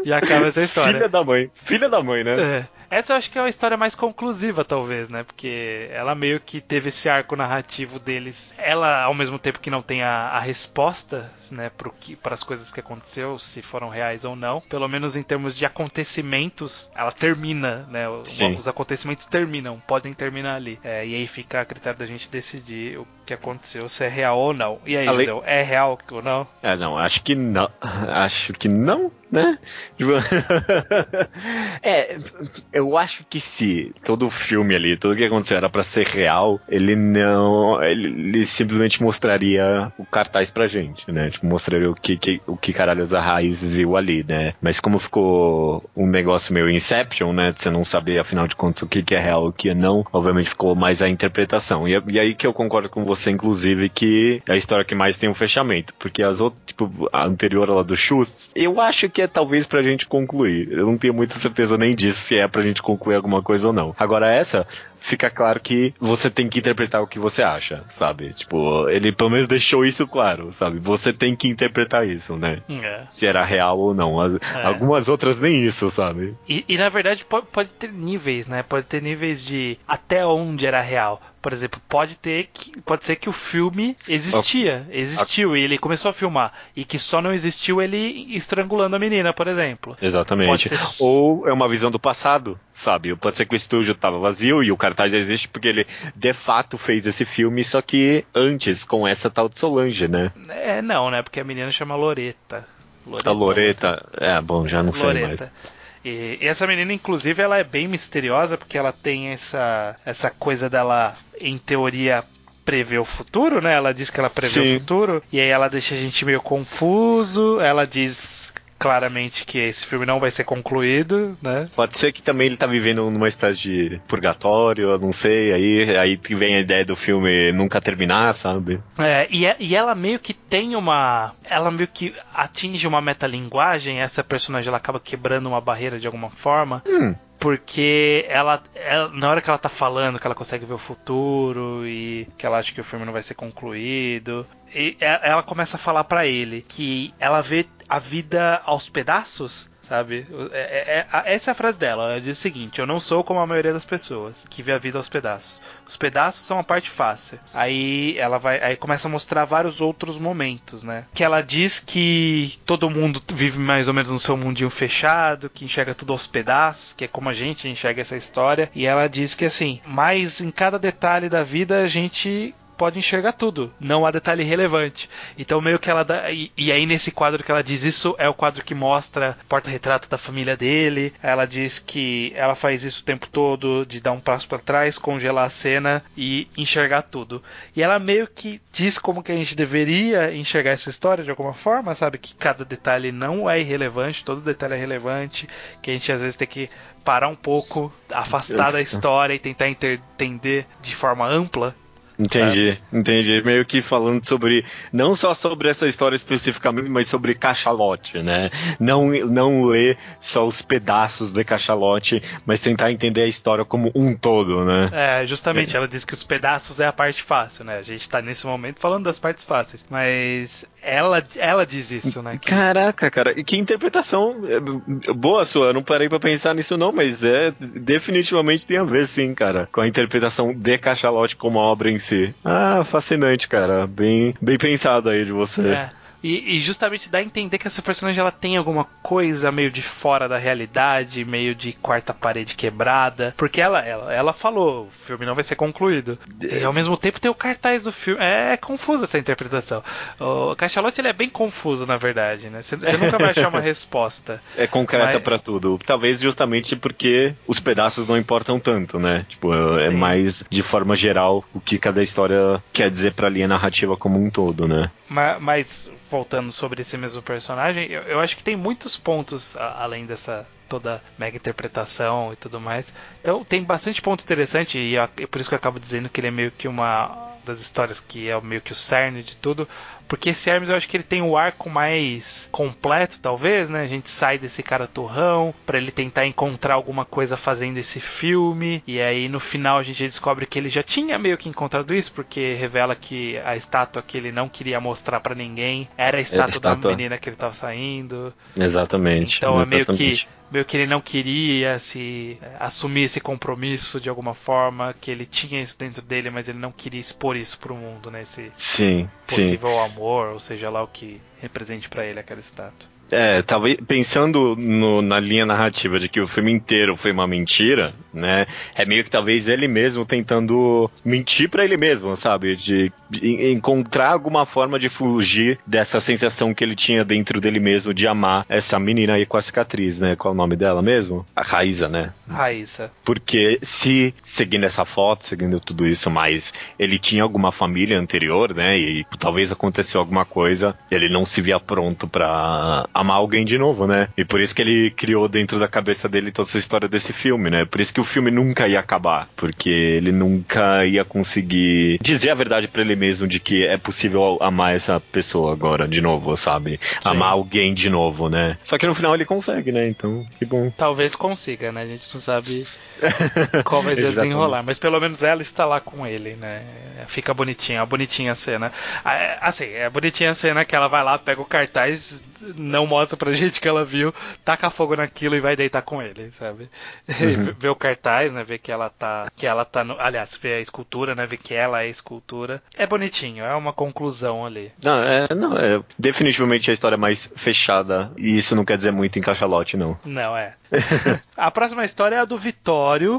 E, e acaba essa história. Filha da mãe. Filha da mãe, né? É. Essa eu acho que é a história mais conclusiva, talvez, né? Porque ela meio que teve esse arco narrativo deles. Ela, ao mesmo tempo que não tem a, a resposta, né, para as coisas que aconteceu, se foram reais ou não, pelo menos em termos de acontecimentos, ela termina, né? Sim. Os acontecimentos terminam, podem terminar ali. É, e aí fica a critério da gente decidir o que aconteceu, se é real ou não. E aí, Ale... é real ou não? É, não, acho que não. [LAUGHS] Acho que não, né? Tipo, [LAUGHS] é, eu acho que se todo o filme ali, tudo que aconteceu era para ser real, ele não, ele, ele, simplesmente mostraria o cartaz pra gente, né? Tipo, mostraria o que, que o que caralhos a Raiz viu ali, né? Mas como ficou um negócio meio Inception, né? Você não saber, afinal de contas, o que, que é real e o que é não, obviamente ficou mais a interpretação. E, e aí que eu concordo com você, inclusive, que é a história que mais tem um fechamento, porque as outras, tipo, a anterior lá do Schultz, eu acho que é talvez pra gente concluir. Eu não tenho muita certeza nem disso, se é pra gente concluir alguma coisa ou não. Agora essa, fica claro que você tem que interpretar o que você acha, sabe? Tipo, ele pelo menos deixou isso claro, sabe? Você tem que interpretar isso, né? É. Se era real ou não. As, é. Algumas outras nem isso, sabe? E, e na verdade pode, pode ter níveis, né? Pode ter níveis de até onde era real. Por exemplo, pode ter que pode ser que o filme existia, existiu e ele começou a filmar e que só não existiu ele estrangulando a menina, por exemplo. Exatamente. Ou é uma visão do passado, sabe? Pode ser que o estúdio estava vazio e o cartaz existe porque ele de fato fez esse filme, só que antes com essa tal de Solange, né? É, não, né? Porque a menina chama Loreta. Loreta a Loreta, é, bom, já não Loreta. sei mais. E, e essa menina, inclusive, ela é bem misteriosa porque ela tem essa, essa coisa dela, em teoria, prever o futuro, né? Ela diz que ela prevê Sim. o futuro e aí ela deixa a gente meio confuso. Ela diz claramente que esse filme não vai ser concluído, né? Pode ser que também ele tá vivendo numa espécie de purgatório, eu não sei, aí, aí vem a ideia do filme nunca terminar, sabe? É, e, é, e ela meio que tem uma. Ela meio que atinge uma metalinguagem, essa personagem ela acaba quebrando uma barreira de alguma forma. Hum porque ela, ela, na hora que ela tá falando que ela consegue ver o futuro e que ela acha que o filme não vai ser concluído, e ela começa a falar para ele que ela vê a vida aos pedaços sabe? É, é, é, essa é a frase dela. Ela diz o seguinte: Eu não sou como a maioria das pessoas que vê a vida aos pedaços. Os pedaços são a parte fácil. Aí ela vai, aí começa a mostrar vários outros momentos, né? Que ela diz que todo mundo vive mais ou menos no seu mundinho fechado, que enxerga tudo aos pedaços, que é como a gente enxerga essa história. E ela diz que assim, mas em cada detalhe da vida a gente pode enxergar tudo, não há detalhe relevante. Então meio que ela dá, e, e, aí nesse quadro que ela diz isso é o quadro que mostra porta-retrato da família dele. Ela diz que ela faz isso o tempo todo de dar um passo para trás, congelar a cena e enxergar tudo. E ela meio que diz como que a gente deveria enxergar essa história de alguma forma, sabe que cada detalhe não é irrelevante, todo detalhe é relevante, que a gente às vezes tem que parar um pouco, afastar da história e tentar entender de forma ampla Entendi, entendi. Meio que falando sobre, não só sobre essa história especificamente, mas sobre cachalote, né? Não, não ler só os pedaços de cachalote, mas tentar entender a história como um todo, né? É, justamente, é. ela diz que os pedaços é a parte fácil, né? A gente tá nesse momento falando das partes fáceis, mas ela, ela diz isso, né? Que... Caraca, cara, e que interpretação é, boa sua, eu não parei para pensar nisso não, mas é, definitivamente tem a ver sim, cara, com a interpretação de cachalote como obra em ah, fascinante, cara. Bem, bem pensado aí de você. É. E, e, justamente dá a entender que essa personagem ela tem alguma coisa meio de fora da realidade, meio de quarta parede quebrada. Porque ela, ela, ela falou, o filme não vai ser concluído. E ao mesmo tempo tem o cartaz do filme. É, é confusa essa interpretação. O Cachalote ele é bem confuso, na verdade, né? Você nunca vai achar uma [LAUGHS] resposta. É concreta mas... para tudo. Talvez justamente porque os pedaços não importam tanto, né? Tipo, é Sim. mais de forma geral o que cada história quer dizer pra linha narrativa como um todo, né? Mas, mas voltando sobre esse mesmo personagem, eu, eu acho que tem muitos pontos a, além dessa toda mega interpretação e tudo mais. Então tem bastante ponto interessante e, e por isso que eu acabo dizendo que ele é meio que uma das histórias que é meio que o cerne de tudo, porque esse Hermes eu acho que ele tem o arco mais completo, talvez, né? A gente sai desse cara turrão para ele tentar encontrar alguma coisa fazendo esse filme. E aí no final a gente descobre que ele já tinha meio que encontrado isso, porque revela que a estátua que ele não queria mostrar para ninguém era a estátua, estátua, da menina que ele tava saindo. Exatamente. Então exatamente. é meio que meio que ele não queria se é, assumir esse compromisso de alguma forma, que ele tinha isso dentro dele, mas ele não queria expor isso pro mundo, né? Esse sim, possível sim. amor, ou seja lá o que represente para ele aquela estátua. É, talvez pensando no, na linha narrativa de que o filme inteiro foi uma mentira, né? É meio que talvez ele mesmo tentando mentir para ele mesmo, sabe? De, de, encontrar alguma forma de fugir dessa sensação que ele tinha dentro dele mesmo de amar essa menina aí com a cicatriz, né? Qual é o nome dela mesmo? A Raíza, né? Raíza. Porque se, seguindo essa foto, seguindo tudo isso, mas ele tinha alguma família anterior, né? E talvez aconteceu alguma coisa, ele não se via pronto para amar alguém de novo, né? E por isso que ele criou dentro da cabeça dele toda essa história desse filme, né? Por isso que o filme nunca ia acabar, porque ele nunca ia conseguir dizer a verdade para ele mesmo de que é possível amar essa pessoa agora de novo, sabe? Sim. Amar alguém de novo, né? Só que no final ele consegue, né? Então, que bom. Talvez consiga, né? A gente não sabe qual vai ser desenrolar. Mas pelo menos ela está lá com ele, né? Fica bonitinha, bonitinha a cena. Assim, é bonitinha a cena que ela vai lá, pega o cartaz, não mostra pra [LAUGHS] gente que ela viu, taca fogo naquilo e vai deitar com ele, sabe? Uhum. vê o cartaz, né? Vê que ela tá. Que ela tá no, aliás, vê a escultura, né? Vê que ela é a escultura. É bonitinho, é uma conclusão ali. Não, é, não, é definitivamente a história mais fechada. E isso não quer dizer muito em cachalote, não. Não, é. [LAUGHS] a próxima história é a do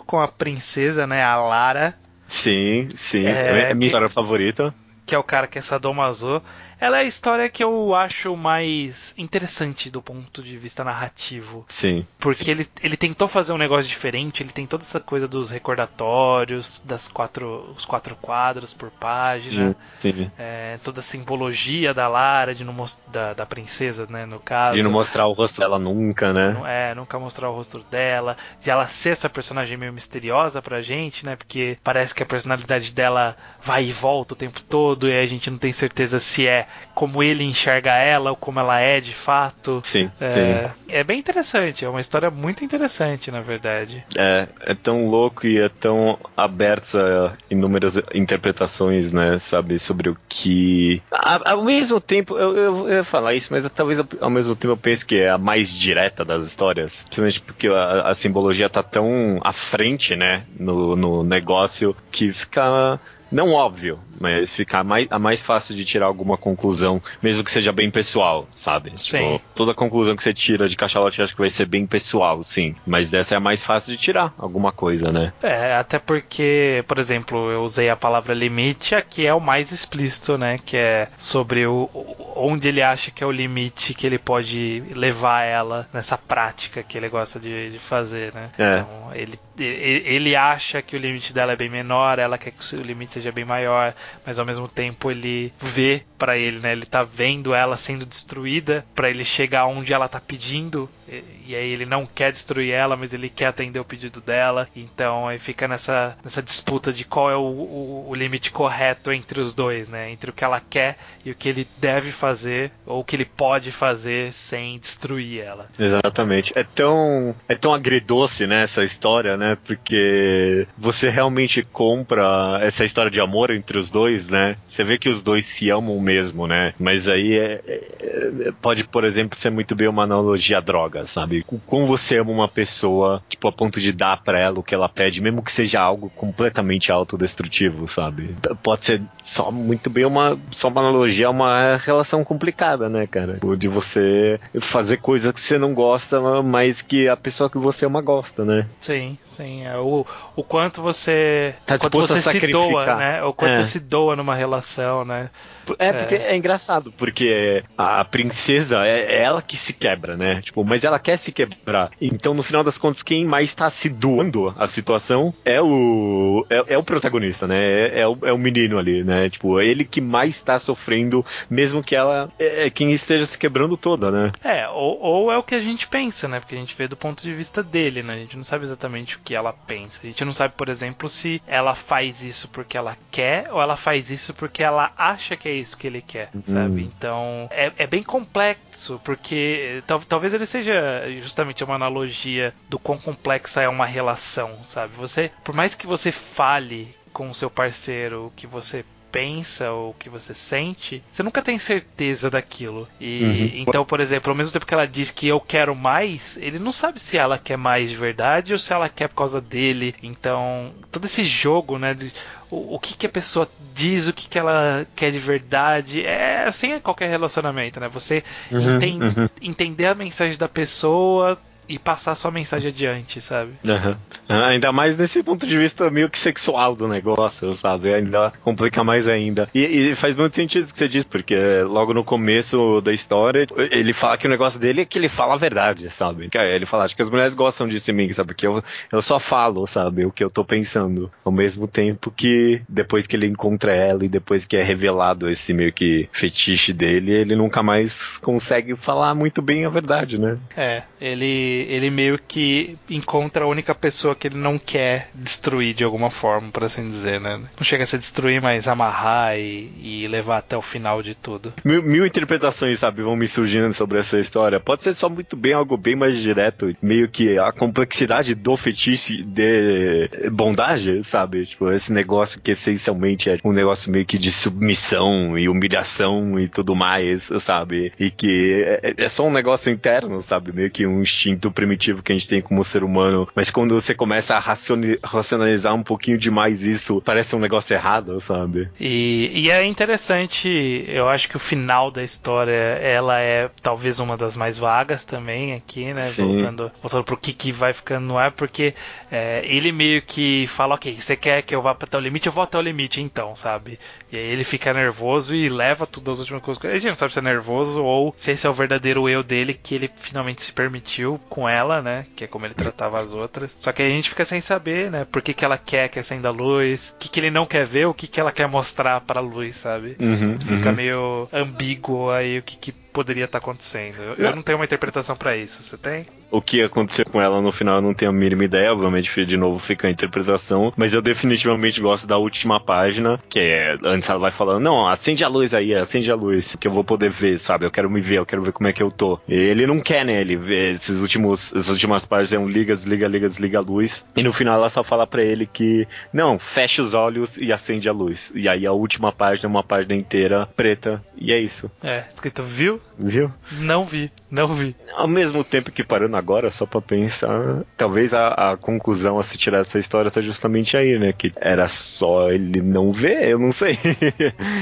Com a princesa, né? A Lara. Sim, sim. É, é minha história favorita. Que é o cara que é sadomaso. Ela é a história que eu acho mais interessante do ponto de vista narrativo. Sim. Porque sim. Ele, ele tentou fazer um negócio diferente, ele tem toda essa coisa dos recordatórios, das quatro, os quatro quadros por página. Sim, sim. É, toda a simbologia da Lara, de não da, da princesa, né, no caso. De não mostrar o rosto dela nunca, né? É, nunca mostrar o rosto dela. De ela ser essa personagem meio misteriosa pra gente, né? Porque parece que a personalidade dela vai e volta o tempo todo e a gente não tem certeza se é como ele enxerga ela ou como ela é de fato. Sim, é, sim. é bem interessante, é uma história muito interessante, na verdade. É, é tão louco e é tão aberto a inúmeras interpretações, né, sabe, sobre o que... Ao mesmo tempo, eu, eu, eu ia falar isso, mas talvez ao mesmo tempo eu penso que é a mais direta das histórias, principalmente porque a, a simbologia tá tão à frente, né, no, no negócio, que fica não óbvio, mas ficar mais, a mais fácil de tirar alguma conclusão, mesmo que seja bem pessoal, sabe? Sim. Tipo, toda conclusão que você tira de cachalote acho que vai ser bem pessoal, sim. Mas dessa é a mais fácil de tirar alguma coisa, né? É, até porque, por exemplo, eu usei a palavra limite, aqui é o mais explícito, né? Que é sobre o, onde ele acha que é o limite que ele pode levar ela nessa prática que ele gosta de, de fazer, né? É. Então, ele, ele acha que o limite dela é bem menor, ela quer que o limite seja bem maior, mas ao mesmo tempo ele vê para ele, né? Ele tá vendo ela sendo destruída para ele chegar onde ela tá pedindo e, aí ele não quer destruir ela, mas ele quer atender o pedido dela. Então aí fica nessa, nessa disputa de qual é o, o, o limite correto entre os dois, né? Entre o que ela quer e o que ele deve fazer ou o que ele pode fazer sem destruir ela. Exatamente. É tão é tão agridoce, né, essa história, né? Porque você realmente compra essa história de amor entre os dois, né? Você vê que os dois se amam mesmo, né? Mas aí é, é, pode, por exemplo, ser muito bem uma analogia à droga, sabe? Como você ama uma pessoa, tipo, a ponto de dar pra ela o que ela pede, mesmo que seja algo completamente autodestrutivo, sabe? Pode ser só muito bem uma, só uma analogia uma relação complicada, né, cara? De você fazer coisas que você não gosta, mas que a pessoa que você ama gosta, né? Sim, sim. É o, o quanto você. Tá quanto você a se doa, né? O quanto é. você se doa numa relação, né? É, porque é, é engraçado, porque a princesa é, ela que se quebra, né? Tipo, mas ela quer se quebrar. Então, no final das contas, quem mais está se doando a situação é o é, é o protagonista, né? É, é, o, é o menino ali, né? Tipo, é ele que mais está sofrendo, mesmo que ela é, é quem esteja se quebrando toda, né? É, ou, ou é o que a gente pensa, né? Porque a gente vê do ponto de vista dele, né? A gente não sabe exatamente o que ela pensa. A gente não sabe, por exemplo, se ela faz isso porque ela quer ou ela faz isso porque ela acha que é isso que ele quer, uhum. sabe? Então é, é bem complexo, porque tal, talvez ele seja justamente uma analogia do quão complexa é uma relação, sabe? Você, por mais que você fale com o seu parceiro o que você pensa ou o que você sente, você nunca tem certeza daquilo. E uhum. então, por exemplo, ao mesmo tempo que ela diz que eu quero mais, ele não sabe se ela quer mais de verdade ou se ela quer por causa dele. Então, todo esse jogo, né, de, o, o que, que a pessoa diz, o que, que ela quer de verdade. É assim é qualquer relacionamento, né? Você uhum, enten uhum. entender a mensagem da pessoa, e passar sua mensagem adiante, sabe? Uhum. Ainda mais nesse ponto de vista meio que sexual do negócio, sabe? Ainda complica mais ainda. E, e, faz muito sentido o que você diz, porque logo no começo da história, ele fala que o negócio dele é que ele fala a verdade, sabe? Ele fala, acho que as mulheres gostam disso em mim, sabe? Que eu, eu só falo, sabe? O que eu tô pensando. Ao mesmo tempo que depois que ele encontra ela e depois que é revelado esse meio que fetiche dele, ele nunca mais consegue falar muito bem a verdade, né? É, ele ele meio que encontra a única pessoa que ele não quer destruir de alguma forma, por assim dizer, né? Não chega a se destruir, mas amarrar e, e levar até o final de tudo. Mil, mil, interpretações, sabe, vão me surgindo sobre essa história. Pode ser só muito bem algo bem mais direto, meio que a complexidade do fetiche de bondade, sabe? Tipo, esse negócio que essencialmente é um negócio meio que de submissão e humilhação e tudo mais, sabe? E que é, é só um negócio interno, sabe? Meio que um instinto instinto primitivo que a gente tem como ser humano, mas quando você começa a racionalizar um pouquinho demais isso, parece um negócio errado, sabe? E, e é interessante, eu acho que o final da história, ela é talvez uma das mais vagas também aqui, né? Sim. Voltando, voltando pro que, que vai ficando no ar, porque é, ele meio que fala, ok, você quer que eu vá até o limite, eu vou até o limite então, sabe? E aí ele fica nervoso e leva tudo as últimas coisas. A gente não sabe se é nervoso ou se esse é o verdadeiro eu dele que ele finalmente se permitiu com ela, né? Que é como ele tratava as outras. Só que a gente fica sem saber, né? Por que, que ela quer que acenda a luz, o que, que ele não quer ver, o que, que ela quer mostrar pra luz, sabe? Uhum, fica uhum. meio ambíguo aí o que, que poderia estar tá acontecendo. Eu, eu, não tenho uma interpretação para isso. Você tem? O que aconteceu com ela no final eu não tenho a mínima ideia. Obviamente, de novo, fica a interpretação. Mas eu definitivamente gosto da última página, que é antes ela vai falando: Não, acende a luz aí, acende a luz, que eu vou poder ver, sabe? Eu quero me ver, eu quero ver como é que eu tô. E ele não quer, né? Ele vê esses últimos, essas últimas páginas é um liga, desliga, liga, desliga a luz. E no final ela só fala para ele que não, fecha os olhos e acende a luz. E aí a última página é uma página inteira preta. E é isso. É, escrito viu? Viu? Não vi, não vi. Ao mesmo tempo que parando agora, só pra pensar, talvez a, a conclusão a se tirar dessa história tá justamente aí, né? Que era só ele não ver, eu não sei. [LAUGHS]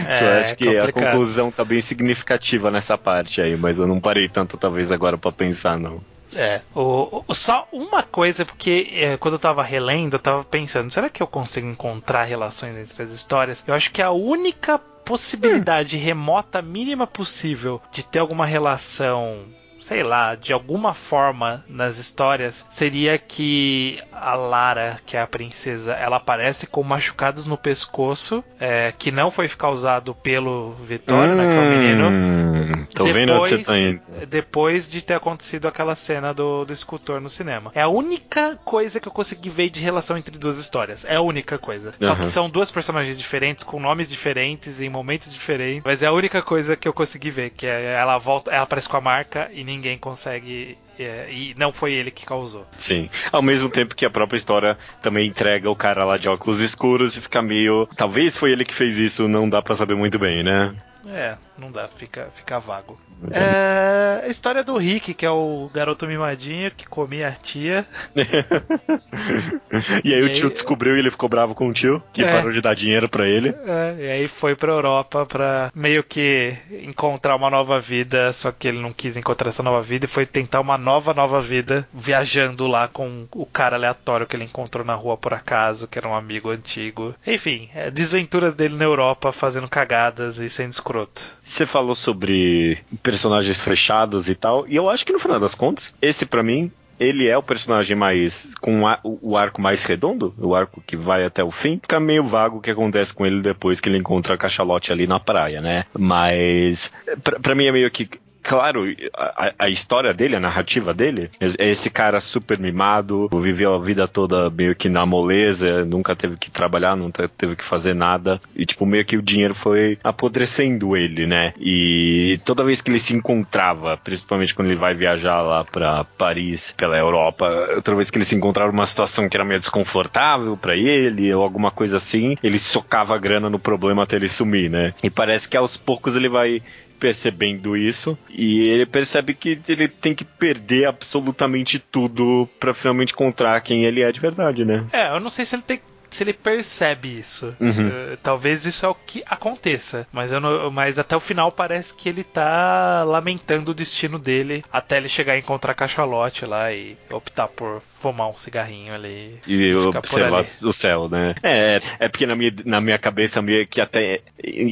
É, eu acho que complicado. a conclusão tá bem significativa nessa parte aí, mas eu não parei tanto, talvez, agora para pensar, não. É, o, o, só uma coisa, porque é, quando eu tava relendo, eu tava pensando, será que eu consigo encontrar relações entre as histórias? Eu acho que a única possibilidade hum. remota mínima possível de ter alguma relação sei lá, de alguma forma nas histórias, seria que a Lara, que é a princesa, ela aparece com machucados no pescoço, é, que não foi causado pelo Vitório, hum, né, que é o menino. Hum, tô depois, vendo onde você tá indo. Depois de ter acontecido aquela cena do, do escultor no cinema. É a única coisa que eu consegui ver de relação entre duas histórias. É a única coisa. Uhum. Só que são duas personagens diferentes, com nomes diferentes, em momentos diferentes. Mas é a única coisa que eu consegui ver, que é ela volta, ela aparece com a marca e ninguém consegue. É, e não foi ele que causou. Sim. Ao mesmo tempo que a própria história também entrega o cara lá de óculos escuros e fica meio. Talvez foi ele que fez isso, não dá para saber muito bem, né? É, não dá, fica, fica vago. É, a história do Rick, que é o garoto mimadinho que comia a tia. [LAUGHS] e aí e o tio descobriu e ele ficou bravo com o tio, que é, parou de dar dinheiro para ele. É, e aí foi pra Europa pra meio que encontrar uma nova vida, só que ele não quis encontrar essa nova vida e foi tentar uma nova, nova vida, viajando lá com o cara aleatório que ele encontrou na rua por acaso, que era um amigo antigo. Enfim, é, desventuras dele na Europa fazendo cagadas e sendo escroto. Você falou sobre personagens fechados e tal, e eu acho que no final das contas, esse para mim ele é o personagem mais. com o arco mais redondo, o arco que vai até o fim. Fica meio vago o que acontece com ele depois que ele encontra a cachalote ali na praia, né? Mas. Pra, pra mim é meio que claro, a, a, história dele, a narrativa dele, é esse cara super mimado, viveu a vida toda meio que na moleza, nunca teve que trabalhar, nunca teve que fazer nada. E, tipo, meio que o dinheiro foi apodrecendo ele, né? E toda vez que ele se encontrava, principalmente quando ele vai viajar lá pra Paris, pela Europa, toda vez que ele se encontrava numa situação que era meio desconfortável para ele, ou alguma coisa assim, ele socava a grana no problema até ele sumir, né? E parece que aos poucos ele vai percebendo isso e ele percebe que ele tem que perder absolutamente tudo para finalmente encontrar quem ele é de verdade, né? É, eu não sei se ele tem se ele percebe isso. Uhum. Uh, talvez isso é o que aconteça. Mas, eu não, mas até o final parece que ele tá lamentando o destino dele até ele chegar a encontrar cachalote lá e optar por fumar um cigarrinho ali. E observar o céu, né? É, é porque na minha, na minha cabeça meio que até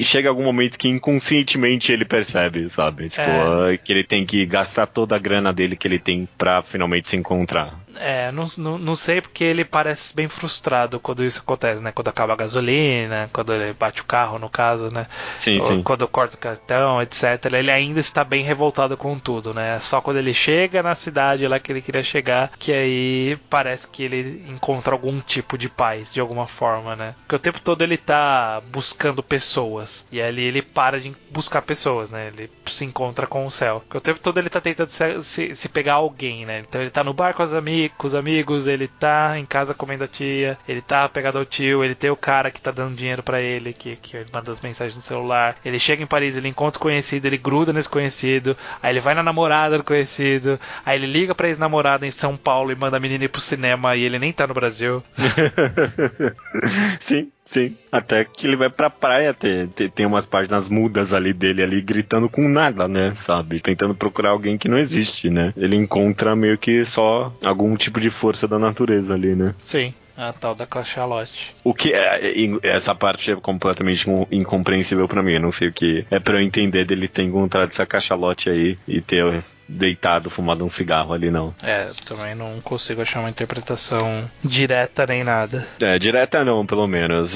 chega algum momento que inconscientemente ele percebe, sabe? Tipo, é. que ele tem que gastar toda a grana dele que ele tem pra finalmente se encontrar. É, não, não, não sei porque ele parece bem frustrado quando isso acontece, né? Quando acaba a gasolina, quando ele bate o carro, no caso, né? Sim, Ou, sim. Quando corta o cartão, etc. Ele ainda está bem revoltado com tudo, né? Só quando ele chega na cidade lá que ele queria chegar, que aí parece que ele encontra algum tipo de paz de alguma forma, né? Porque o tempo todo ele tá buscando pessoas. E ali ele para de buscar pessoas, né? Ele se encontra com o céu. Porque o tempo todo ele tá tentando se, se, se pegar alguém, né? Então ele tá no bar com os, ami com os amigos, ele tá em casa comendo a tia, ele tá pegado ao tio, ele tem o cara que tá dando dinheiro para ele, que, que manda as mensagens no celular. Ele chega em Paris, ele encontra o conhecido, ele gruda nesse conhecido, aí ele vai na namorada do conhecido, aí ele liga pra ex-namorada em São Paulo e manda a menina ir pro cinema e ele nem tá no Brasil. [LAUGHS] sim, sim. Até que ele vai pra praia, ter, ter, tem umas páginas mudas ali dele ali gritando com nada, né? Sabe? Tentando procurar alguém que não existe, né? Ele encontra meio que só algum tipo de força da natureza ali, né? Sim. A tal da cachalote. O que é, essa parte é completamente incompreensível para mim. Eu não sei o que é para eu entender dele ter encontrado essa cachalote aí e ter deitado fumado um cigarro ali, não. É, também não consigo achar uma interpretação direta nem nada. É, direta não, pelo menos.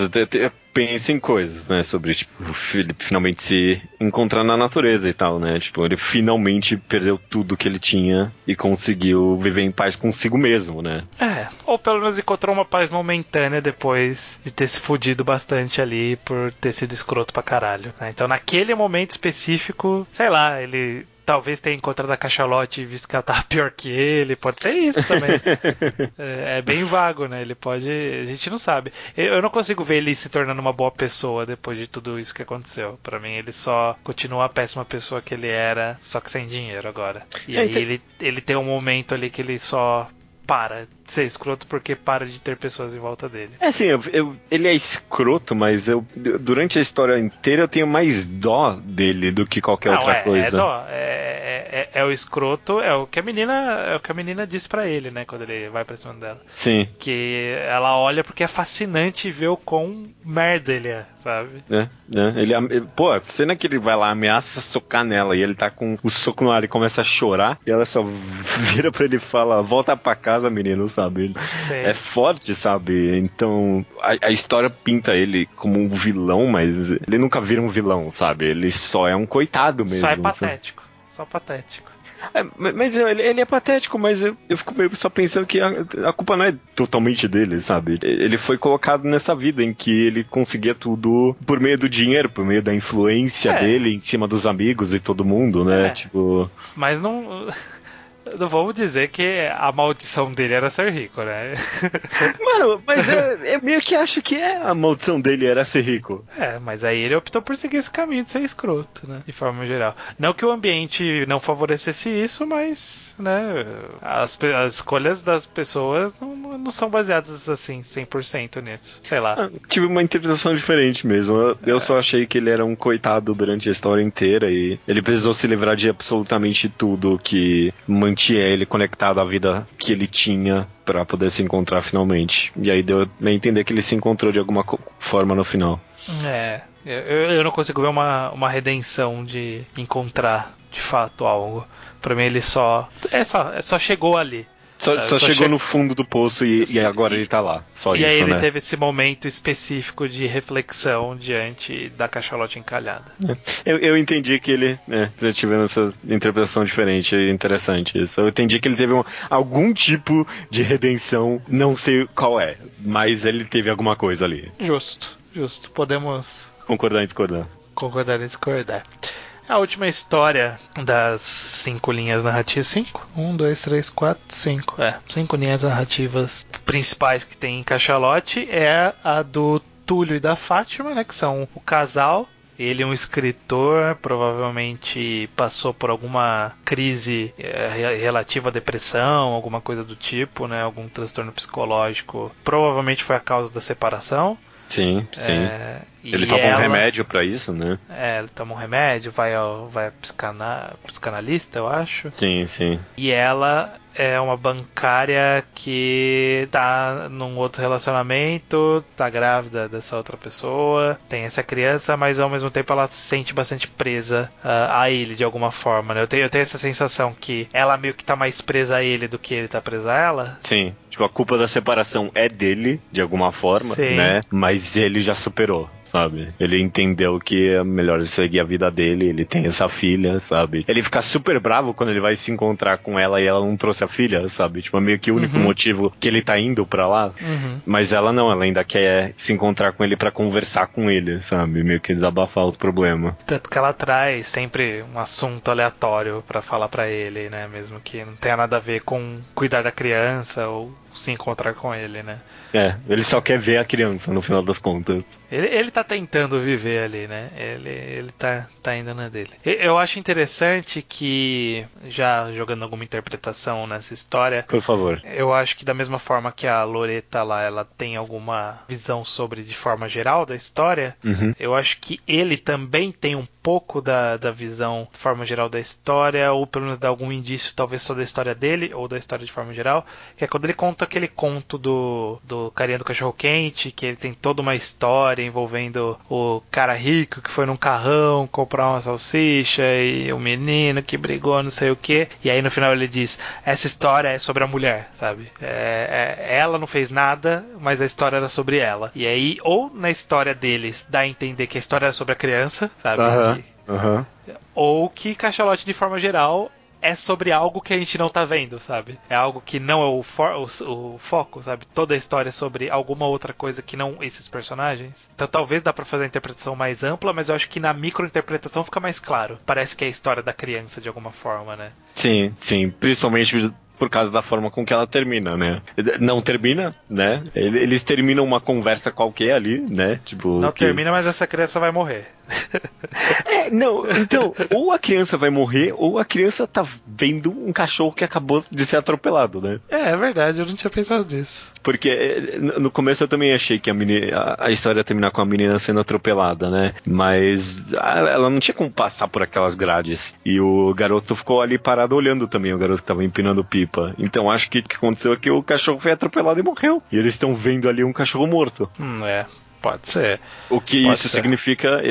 Pensa em coisas, né? Sobre, tipo, ele finalmente se encontrar na natureza e tal, né? Tipo, ele finalmente perdeu tudo que ele tinha e conseguiu viver em paz consigo mesmo, né? É, ou pelo menos encontrou uma paz momentânea depois de ter se fudido bastante ali por ter sido escroto pra caralho. Né? Então, naquele momento específico, sei lá, ele talvez tenha encontrado a cachalote e visto que ela tava [LAUGHS] pior que ele. Pode ser isso também. [LAUGHS] é, é, bem vago, né? Ele pode. A gente não sabe. Eu, eu, não consigo ver ele se tornando uma boa pessoa depois de tudo isso que aconteceu. Para mim, ele só continua a péssima pessoa que ele era, só que sem dinheiro agora. E é, aí então... ele, ele tem um momento ali que ele só para ser escroto porque para de ter pessoas em volta dele. É assim, eu, eu, ele é escroto, mas eu durante a história inteira eu tenho mais dó dele do que qualquer Não, outra é, coisa. É dó, é, é, é, o escroto, é o que a menina, é o que a menina diz para ele, né, quando ele vai pra cima dela. Sim. Que ela olha porque é fascinante ver o quão merda ele é, sabe? É, é. Ele, pô, a cena que ele vai lá, ameaça socar nela e ele tá com o soco no ar e começa a chorar e ela só [LAUGHS] vira pra ele e fala, volta pra casa, menino, sabe? É forte, sabe? Então, a, a, história pinta ele como um vilão, mas ele nunca vira um vilão, sabe? Ele só é um coitado mesmo. Só é patético. Sabe? Só patético. É, mas ele, ele, é patético, mas eu, eu fico meio só pensando que a, a, culpa não é totalmente dele, sabe? Ele foi colocado nessa vida em que ele conseguia tudo por meio do dinheiro, por meio da influência é. dele em cima dos amigos e todo mundo, né? É. Tipo. Mas não. [LAUGHS] Não vamos dizer que a maldição dele era ser rico, né? [LAUGHS] Mano, mas eu, eu, meio que acho que é a maldição dele era ser rico. É, mas aí ele optou por seguir esse caminho de ser escroto, né? De forma geral. Não que o ambiente não favorecesse isso, mas, né? As, as escolhas das pessoas não, não são baseadas assim, 100% nisso. Sei lá. Ah, tive uma interpretação diferente mesmo. Eu, é. eu só achei que ele era um coitado durante a história inteira e ele precisou se livrar de absolutamente tudo que mantinha mantinha ele conectado à vida que ele tinha para poder se encontrar finalmente. E aí deu a entender que ele se encontrou de alguma forma no final. É, eu, eu não consigo ver uma, uma redenção de encontrar de fato algo. Para mim ele só é só é só chegou ali. Só, só, só chegou che... no fundo do poço e, e agora ele tá lá. Só e isso, aí ele né? teve esse momento específico de reflexão diante da cachalote encalhada. É. Eu, eu entendi que ele, é, tivendo essa interpretação diferente, interessante isso. Eu entendi que ele teve um, algum tipo de redenção, não sei qual é, mas ele teve alguma coisa ali. Justo, justo. Podemos concordar e discordar. Concordar e discordar. A última história das cinco linhas narrativas. Cinco? Um, dois, três, quatro, cinco. É, cinco linhas narrativas principais que tem em Cachalote é a do Túlio e da Fátima, né? Que são o casal. Ele é um escritor, provavelmente passou por alguma crise é, relativa à depressão, alguma coisa do tipo, né? Algum transtorno psicológico. Provavelmente foi a causa da separação. Sim, sim. É, ele toma ela, um remédio para isso, né? É, ele toma um remédio, vai ao vai psicana, psicanalista, eu acho. Sim, sim. E ela é uma bancária que tá num outro relacionamento, tá grávida dessa outra pessoa, tem essa criança, mas ao mesmo tempo ela se sente bastante presa uh, a ele de alguma forma, né? Eu tenho, eu tenho essa sensação que ela meio que tá mais presa a ele do que ele tá preso a ela. Sim. Tipo, a culpa da separação é dele, de alguma forma, Sim. né? Mas ele já superou sabe? Ele entendeu que é melhor seguir a vida dele, ele tem essa filha, sabe? Ele fica super bravo quando ele vai se encontrar com ela e ela não trouxe a filha, sabe? Tipo, é meio que o único uhum. motivo que ele tá indo pra lá. Uhum. Mas ela não, ela ainda quer se encontrar com ele para conversar com ele, sabe? Meio que desabafar os problemas. Tanto que ela traz sempre um assunto aleatório para falar para ele, né? Mesmo que não tenha nada a ver com cuidar da criança ou se encontrar com ele, né? É, ele só quer ver a criança no final das contas. Ele, ele tá tentando viver ali, né? Ele, ele tá, tá indo na dele. Eu acho interessante que, já jogando alguma interpretação nessa história. Por favor. Eu acho que da mesma forma que a Loreta lá, ela tem alguma visão sobre de forma geral da história, uhum. eu acho que ele também tem um pouco da, da visão de forma geral da história, ou pelo menos dá algum indício, talvez só da história dele, ou da história de forma geral, que é quando ele conta aquele conto do, do carinha do cachorro quente, que ele tem toda uma história envolvendo o cara rico que foi num carrão comprar uma salsicha e o menino que brigou, não sei o que. E aí no final ele diz: essa história é sobre a mulher, sabe? É, é, ela não fez nada, mas a história era sobre ela. E aí, ou na história deles, dá a entender que a história era sobre a criança, sabe? Uhum. Uhum. Ou que Cachalote, de forma geral, é sobre algo que a gente não tá vendo, sabe? É algo que não é o, o, o, foco, sabe? Toda a história é sobre alguma outra coisa que não esses personagens. Então talvez dá para fazer a interpretação mais ampla, mas eu acho que na microinterpretação fica mais claro. Parece que é a história da criança de alguma forma, né? Sim, sim. Principalmente por causa da forma com que ela termina, né? Não termina, né? Eles terminam uma conversa qualquer ali, né? Tipo, não que... termina, mas essa criança vai morrer. É, não, então, ou a criança vai morrer, ou a criança tá vendo um cachorro que acabou de ser atropelado, né? É, é verdade, eu não tinha pensado nisso. Porque é, no começo eu também achei que a, menina, a história ia terminar com a menina sendo atropelada, né? Mas ela não tinha como passar por aquelas grades. E o garoto ficou ali parado olhando também, o garoto que tava empinando pipa. Então acho que o que aconteceu é que o cachorro foi atropelado e morreu. E eles estão vendo ali um cachorro morto. Hum, é. Pode ser. O que Pode isso ser. significa,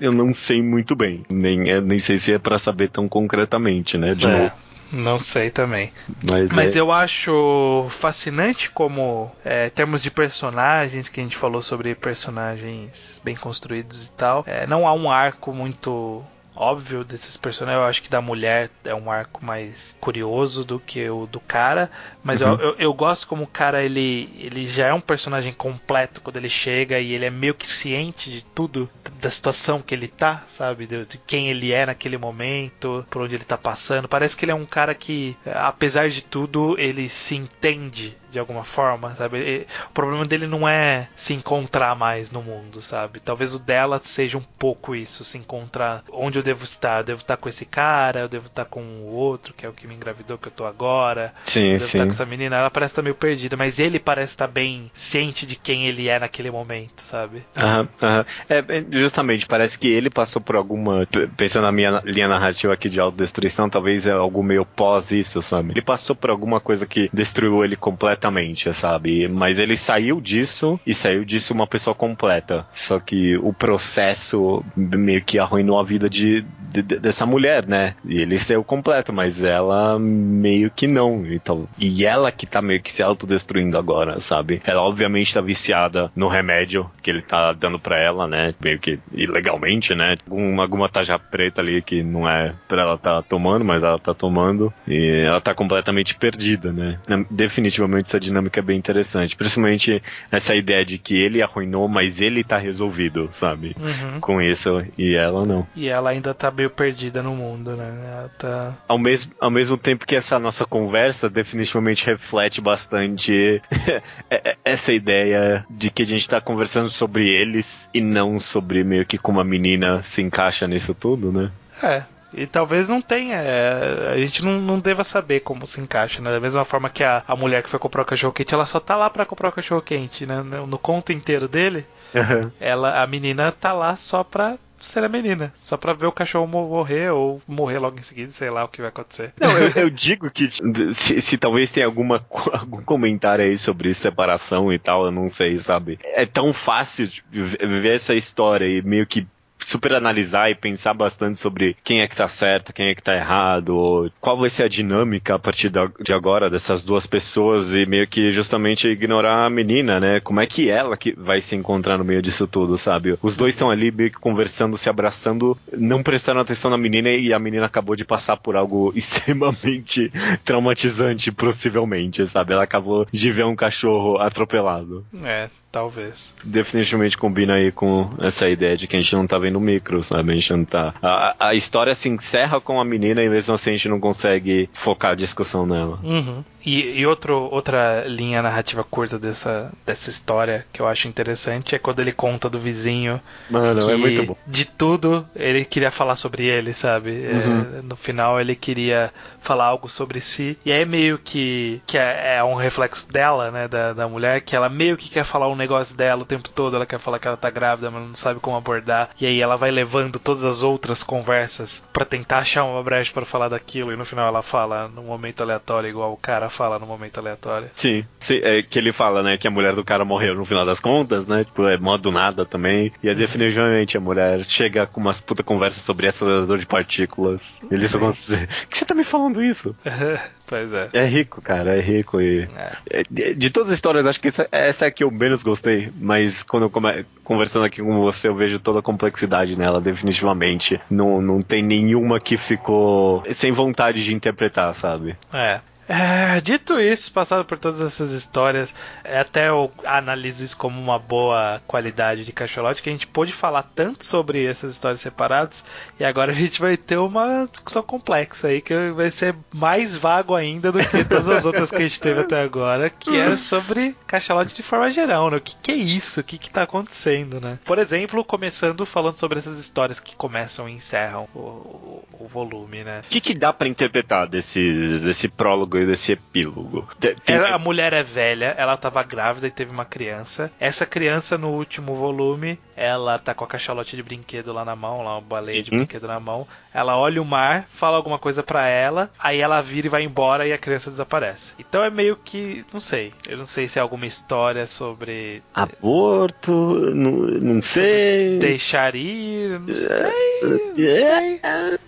eu não sei muito bem. Nem, é, nem sei se é para saber tão concretamente, né? De é, novo. Não sei também. Mas, Mas é... eu acho fascinante como, é, termos de personagens, que a gente falou sobre personagens bem construídos e tal, é, não há um arco muito óbvio desses personagens. Eu acho que da mulher é um arco mais curioso do que o do cara. Mas uhum. eu, eu, eu, gosto como o cara ele, ele já é um personagem completo quando ele chega e ele é meio que ciente de tudo, da situação que ele tá, sabe? De, de quem ele é naquele momento, por onde ele tá passando. Parece que ele é um cara que, apesar de tudo, ele se entende de alguma forma, sabe? O problema dele não é se encontrar mais no mundo, sabe? Talvez o dela seja um pouco isso, se encontrar onde eu devo estar. Eu devo estar com esse cara, eu devo estar com o outro, que é o que me engravidou, que eu tô agora. Sim, eu devo sim. estar com essa menina. Ela parece estar meio perdida, mas ele parece estar bem ciente de quem ele é naquele momento, sabe? Aham, aham. É, justamente, parece que ele passou por alguma. Pensando na minha linha narrativa aqui de autodestruição, talvez é algo meio pós isso, sabe? Ele passou por alguma coisa que destruiu ele completamente completamente, sabe? Mas ele saiu disso e saiu disso uma pessoa completa. Só que o processo meio que arruinou a vida de, de dessa mulher, né? E ele saiu completo, mas ela meio que não. Então, e ela que tá meio que se autodestruindo agora, sabe? Ela obviamente tá viciada no remédio que ele tá dando para ela, né? Meio que ilegalmente, né? Alguma, alguma taja preta ali que não é pra ela tá tomando, mas ela tá tomando. E ela tá completamente perdida, né? Definitivamente essa dinâmica é bem interessante. Principalmente essa ideia de que ele arruinou, mas ele tá resolvido, sabe? Uhum. Com isso. E ela não. E ela ainda tá meio perdida no mundo, né? Ela tá. Ao mesmo, ao mesmo tempo que essa nossa conversa definitivamente reflete bastante [LAUGHS] essa ideia de que a gente tá conversando sobre eles e não sobre meio que como a menina se encaixa nisso tudo, né? É, e talvez não tenha. É, a gente não, não deva saber como se encaixa, né? Da mesma forma que a, a mulher que foi comprar o cachorro quente, ela só tá lá para comprar o cachorro quente, né? No, no conto inteiro dele, uhum. ela, a menina tá lá só pra ser a menina, só pra ver o cachorro morrer ou morrer logo em seguida, sei lá o que vai acontecer. Não, eu, [LAUGHS] eu digo que se, se, talvez tenha alguma, algum comentário aí sobre separação e tal, eu não sei, sabe? É tão fácil ver essa história e meio que super analisar e pensar bastante sobre quem é que tá certo, quem é que tá errado, qual vai ser a dinâmica a partir de agora dessas duas pessoas e meio que justamente ignorar a menina, né? Como é que ela que vai se encontrar no meio disso tudo, sabe? Os dois estão ali meio que conversando, se abraçando, não prestando atenção na menina e a menina acabou de passar por algo [LAUGHS] extremamente traumatizante, possivelmente, sabe? Ela acabou de ver um cachorro atropelado. É, Talvez. Definitivamente combina aí com essa ideia de que a gente não tá vendo micro, sabe? A gente não tá. A, a história se encerra com a menina e mesmo assim a gente não consegue focar a discussão nela. Uhum. E, e outro, outra linha narrativa curta dessa, dessa história que eu acho interessante é quando ele conta do vizinho. Mano, é muito bom. De tudo, ele queria falar sobre ele, sabe? Uhum. É, no final, ele queria falar algo sobre si. E aí, meio que, que é, é, um reflexo dela, né? Da, da mulher, que ela meio que quer falar um negócio dela o tempo todo. Ela quer falar que ela tá grávida, mas não sabe como abordar. E aí, ela vai levando todas as outras conversas para tentar achar uma brecha para falar daquilo. E no final, ela fala num momento aleatório, igual o cara fala no momento aleatório. Sim, sim é que ele fala, né, que a mulher do cara morreu no final das contas, né? Tipo, é modo nada também. E é definitivamente a mulher chega com umas puta conversas sobre acelerador de partículas. Ele só consegue [LAUGHS] dizer, que você tá me falando isso? [LAUGHS] pois é. É rico, cara, é rico e... É. é. De, de, todas as histórias, acho que essa, essa é a que eu menos gostei, mas quando eu come, conversando aqui com você, eu vejo toda a complexidade nela, definitivamente. Não, não tem nenhuma que ficou sem vontade de interpretar, sabe? É. É, dito isso, passado por todas essas histórias, é, até eu analiso isso como uma boa qualidade de cacholote, que a gente pôde falar tanto sobre essas histórias separadas, e agora a gente vai ter uma discussão complexa aí, que vai ser mais vago ainda do que todas as outras que a gente teve até agora, que é sobre cachalote de forma geral, né? O que, que é isso? O que, que tá acontecendo, né? Por exemplo, começando falando sobre essas histórias que começam e encerram o, o, o volume, né? O que, que dá para interpretar desse, desse prólogo? E desse epílogo. Tem... a mulher é velha, ela tava grávida e teve uma criança. Essa criança, no último volume, ela tá com a cachalote de brinquedo lá na mão, lá uma baleia Sim. de brinquedo na mão. Ela olha o mar, fala alguma coisa para ela, aí ela vira e vai embora e a criança desaparece. Então é meio que, não sei, eu não sei se é alguma história sobre aborto, não, não sei. Deixar ir, não sei.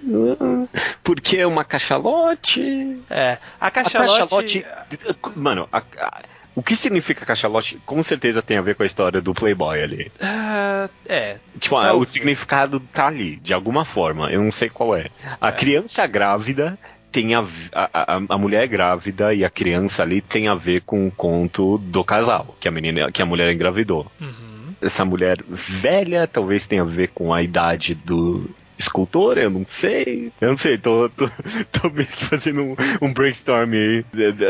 Não sei. Porque é uma cachalote. É, a cachalote. A cachalote mano, a, a, o que significa cachalote com certeza tem a ver com a história do Playboy ali. Uh, é. Tipo, o significado tá ali, de alguma forma. Eu não sei qual é. A é. criança grávida tem a, a, a, mulher grávida e a criança ali tem a ver com o conto do casal, que a menina, que a mulher engravidou. Uhum. Essa mulher velha talvez tenha a ver com a idade do, escultor, eu não sei. Eu não sei, tô, tô, [LAUGHS] tô meio que fazendo um, um brainstorm aí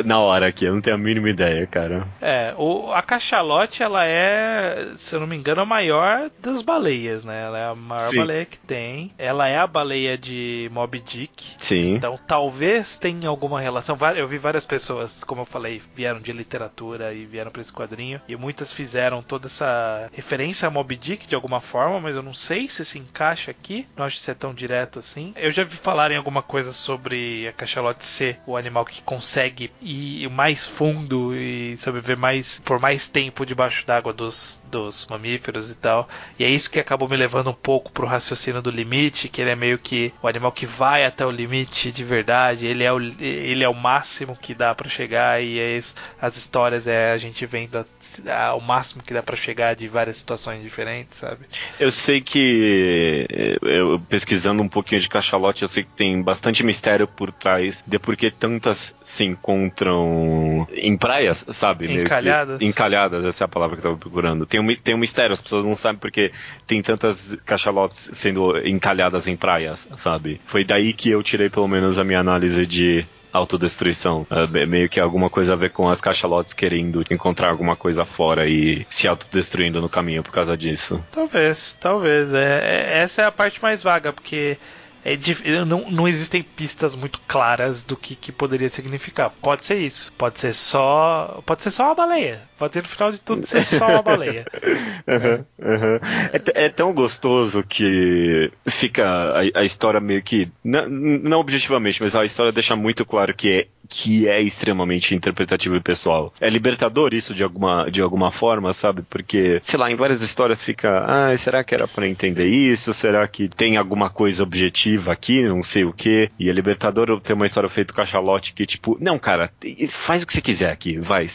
na hora aqui, eu não tenho a mínima ideia, cara. É, o, a cachalote, ela é, se eu não me engano, a maior das baleias, né? Ela é a maior Sim. baleia que tem. Ela é a baleia de Moby Dick. Sim. Então talvez tenha alguma relação. Eu vi várias pessoas, como eu falei, vieram de literatura e vieram para esse quadrinho. E muitas fizeram toda essa referência a Moby Dick de alguma forma, mas eu não sei se se encaixa aqui. Nós ser tão direto assim. Eu já vi falar em alguma coisa sobre a cachalote ser o animal que consegue ir mais fundo e sobreviver mais por mais tempo debaixo d'água dos, dos mamíferos e tal. E é isso que acabou me levando um pouco pro raciocínio do limite, que ele é meio que o animal que vai até o limite de verdade, ele é o, ele é o máximo que dá para chegar e é as histórias é a gente vendo a, a, o máximo que dá para chegar de várias situações diferentes, sabe? Eu sei que eu pesquisando um pouquinho de cachalote, eu sei que tem bastante mistério por trás de por que tantas se encontram em praias, sabe? Encalhadas. Que, encalhadas, essa é a palavra que eu tava procurando. Tem um, tem um mistério, as pessoas não sabem porque tem tantas cachalotes sendo encalhadas em praias, sabe? Foi daí que eu tirei pelo menos a minha análise de autodestruição. É meio que alguma coisa a ver com as cachalotes querendo encontrar alguma coisa fora e se autodestruindo no caminho por causa disso. Talvez, talvez. É, é, essa é a parte mais vaga, porque é, não, não existem pistas muito claras do que, que poderia significar. Pode ser isso. Pode ser só. Pode ser só uma baleia. Pode ser no final de tudo ser só uma baleia. [LAUGHS] uhum, uhum. É, é, tão gostoso que fica a, a história meio que. Não, não objetivamente, mas a história deixa muito claro que é que é extremamente interpretativo e pessoal. É libertador isso de alguma, de alguma forma, sabe? Porque, sei lá, em várias histórias fica, ah, será que era para entender isso? Será que tem alguma coisa objetiva aqui? Não sei o que. E é libertador ter uma história feita com cachalote que, tipo, não, cara, faz o que você quiser aqui, vai.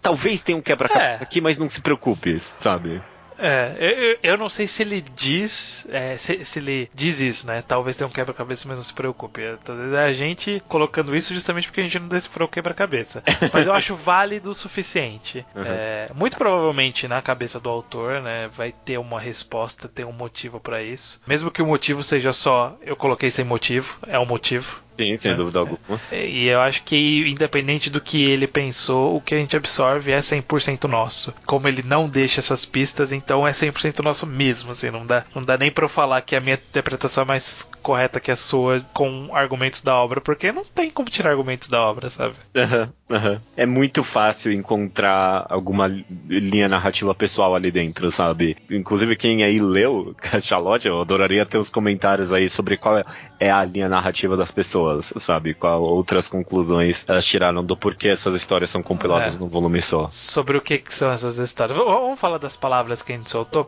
Talvez tenha um quebra-cabeça é. aqui, mas não se preocupe, sabe? É, eu, eu, não sei se ele diz, é, se, se, ele diz isso, né? Talvez tenha um quebra-cabeça, mas não se preocupe. Talvez é a gente colocando isso justamente porque a gente não decifrou o quebra-cabeça. [LAUGHS] Mas eu acho válido o suficiente. Uhum. É, muito provavelmente na cabeça do autor, né, vai ter uma resposta, ter um motivo para isso. Mesmo que o motivo seja só eu coloquei sem motivo, é um motivo. Sim, sem é. dúvida alguma. E eu acho que, independente do que ele pensou, o que a gente absorve é 100% nosso. Como ele não deixa essas pistas, então é 100% nosso mesmo. Assim, não, dá, não dá nem pra eu falar que a minha interpretação é mais correta que a sua com argumentos da obra, porque não tem como tirar argumentos da obra, sabe? Uhum, uhum. É muito fácil encontrar alguma linha narrativa pessoal ali dentro, sabe? Inclusive, quem aí leu [LAUGHS] Cachalote, eu adoraria ter os comentários aí sobre qual é a linha narrativa das pessoas pessoas, sabe? Qual outras conclusões elas tiraram do porquê essas histórias são compiladas é. num volume só. Sobre o que, que, são essas histórias. Vamos falar das palavras que a gente soltou.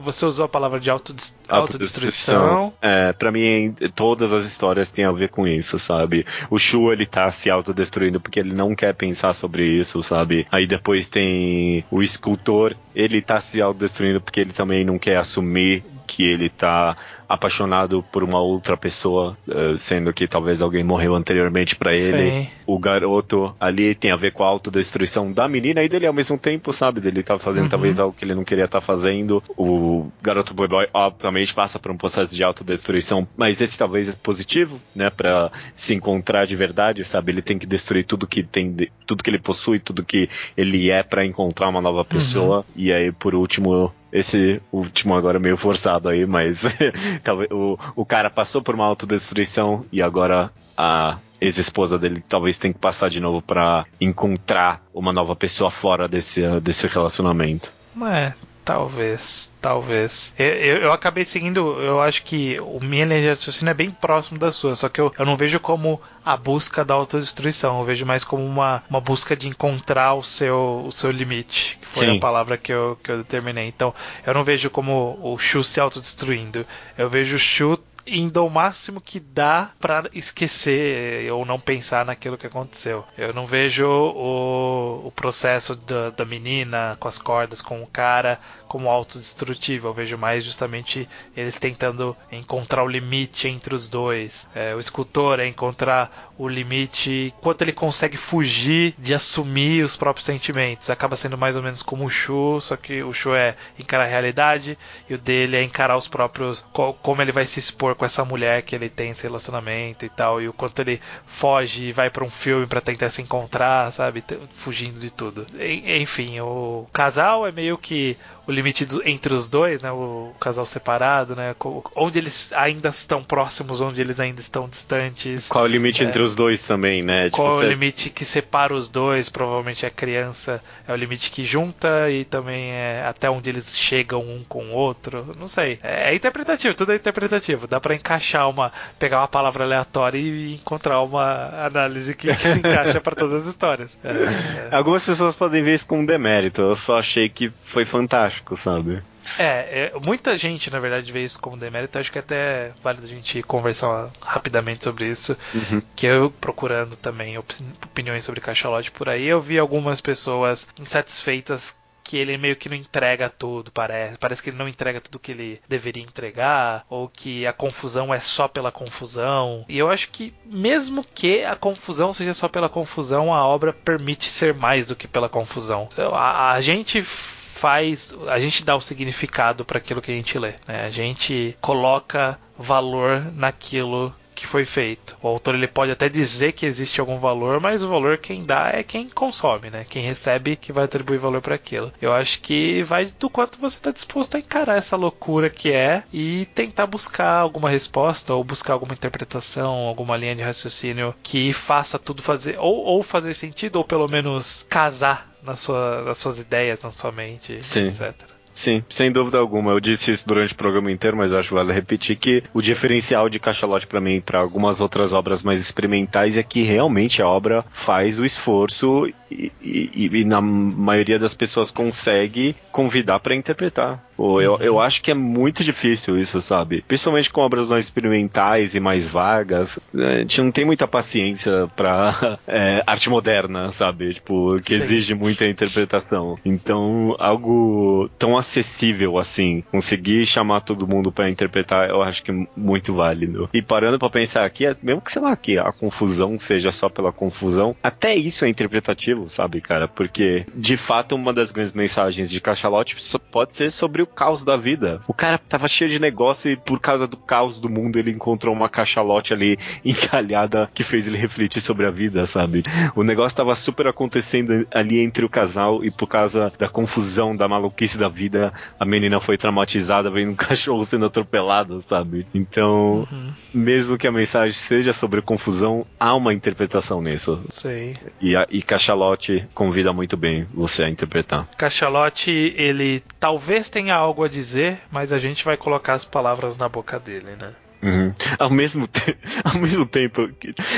Você usou a palavra de autodest... autodestruição. É, pra mim, todas as histórias têm a ver com isso, sabe? O Shu, ele tá se autodestruindo porque ele não quer pensar sobre isso, sabe? Aí depois tem o escultor, ele tá se autodestruindo porque ele também não quer assumir que ele tá apaixonado por uma outra pessoa, eh, sendo que talvez alguém morreu anteriormente para ele. Sim. O garoto ali tem a ver com a autodestruição da menina e dele ao mesmo tempo, sabe? Dele tá fazendo uhum. talvez algo que ele não queria estar tá fazendo. O garoto playboy obviamente passa por um processo de autodestruição, mas esse talvez é positivo, né, para se encontrar de verdade, sabe? Ele tem que destruir tudo que tem, tudo que ele possui, tudo que ele é para encontrar uma nova pessoa. Uhum. E aí por último esse último agora meio forçado aí, mas [LAUGHS] o, o cara passou por uma autodestruição e agora a ex-esposa dele talvez tenha que passar de novo para encontrar uma nova pessoa fora desse, desse relacionamento. É, Talvez, talvez. Eu, eu, eu, acabei seguindo, eu acho que o minha linha de raciocínio é bem próximo da sua, só que eu, eu não vejo como a busca da autodestruição, eu vejo mais como uma, uma busca de encontrar o seu, o seu limite, que foi Sim. a palavra que eu, que eu determinei. Então, eu não vejo como o Shu se autodestruindo, eu vejo o Shu indo ao máximo que dá para esquecer ou não pensar naquilo que aconteceu. Eu não vejo o, o processo da, da menina com as cordas, com o cara, como autodestrutivo. Eu vejo mais justamente eles tentando encontrar o limite entre os dois. É, o escultor é encontrar o limite, quanto ele consegue fugir de assumir os próprios sentimentos. Acaba sendo mais ou menos como o Shu, só que o Shu é encarar a realidade e o dele é encarar os próprios. como ele vai se expor com essa mulher que ele tem esse relacionamento e tal, e o quanto ele foge e vai para um filme para tentar se encontrar, sabe? Fugindo de tudo. Enfim, o casal é meio que o limite do, entre os dois, né? O, o, casal separado, né? Onde eles ainda estão próximos, onde eles ainda estão distantes. Qual o limite é, entre os dois também, né? Tipo, qual você... o limite que separa os dois? Provavelmente é criança, é o limite que junta e também é até onde eles chegam um com o outro. Não sei. É, é interpretativo, tudo é interpretativo. Dá para encaixar uma, pegar uma palavra aleatória e encontrar uma análise que, que se encaixa para todas as histórias. É. [LAUGHS] Algumas pessoas podem ver isso como demérito. Eu só achei que foi fantástico, sabe? É, é, muita gente, na verdade, vê isso como demérito. Acho que é até válido a gente conversar rapidamente sobre isso. Uhum. Que eu procurando também opiniões sobre Cachalote por aí, eu vi algumas pessoas insatisfeitas que ele meio que não entrega tudo, parece. Parece que ele não entrega tudo que ele deveria entregar, ou que a confusão é só pela confusão. E eu acho que, mesmo que a confusão seja só pela confusão, a obra permite ser mais do que pela confusão. A, a gente faz, a gente dá o significado para aquilo que a gente lê. Né? A gente coloca valor naquilo que foi feito. O autor ele pode até dizer que existe algum valor, mas o valor quem dá é quem consome, né? Quem recebe que vai atribuir valor para aquilo. Eu acho que vai do quanto você está disposto a encarar essa loucura que é e tentar buscar alguma resposta ou buscar alguma interpretação, alguma linha de raciocínio que faça tudo fazer ou, ou fazer sentido ou pelo menos casar na sua, nas suas ideias, na sua mente, Sim. etc. Sim, sem dúvida alguma. Eu disse isso durante o programa inteiro, mas acho que vale repetir que o diferencial de Cachalote para mim, para algumas outras obras mais experimentais, é que realmente a obra faz o esforço e, e, e na maioria das pessoas consegue convidar para interpretar. Pô, eu, eu acho que é muito difícil isso, sabe? Principalmente com obras mais experimentais e mais vagas. Né? A gente não tem muita paciência pra [LAUGHS] é, arte moderna, sabe? Tipo, que Sim. exige muita interpretação. Então, algo tão acessível assim, conseguir chamar todo mundo para interpretar, eu acho que é muito válido. E parando para pensar aqui, é, mesmo que sei lá, que a confusão seja só pela confusão, até isso é interpretativo, sabe, cara? Porque, de fato, uma das grandes mensagens de Cachalote pode ser sobre o caos da vida. O cara tava cheio de negócio e por causa do caos do mundo ele encontrou uma cachalote ali [LAUGHS] encalhada que fez ele refletir sobre a vida, sabe? O negócio tava super acontecendo ali entre o casal e por causa da confusão, da maluquice da vida, a menina foi traumatizada vendo um [LAUGHS] cachorro sendo atropelado, sabe? Então, uhum. mesmo que a mensagem seja sobre confusão, há uma interpretação nisso. Sei. E, a, e Cachalote convida muito bem você a interpretar. Cachalote, ele talvez tenha algo a dizer, mas a gente vai colocar as palavras na boca dele, né? Uhum. Ao, mesmo [LAUGHS] ao mesmo tempo,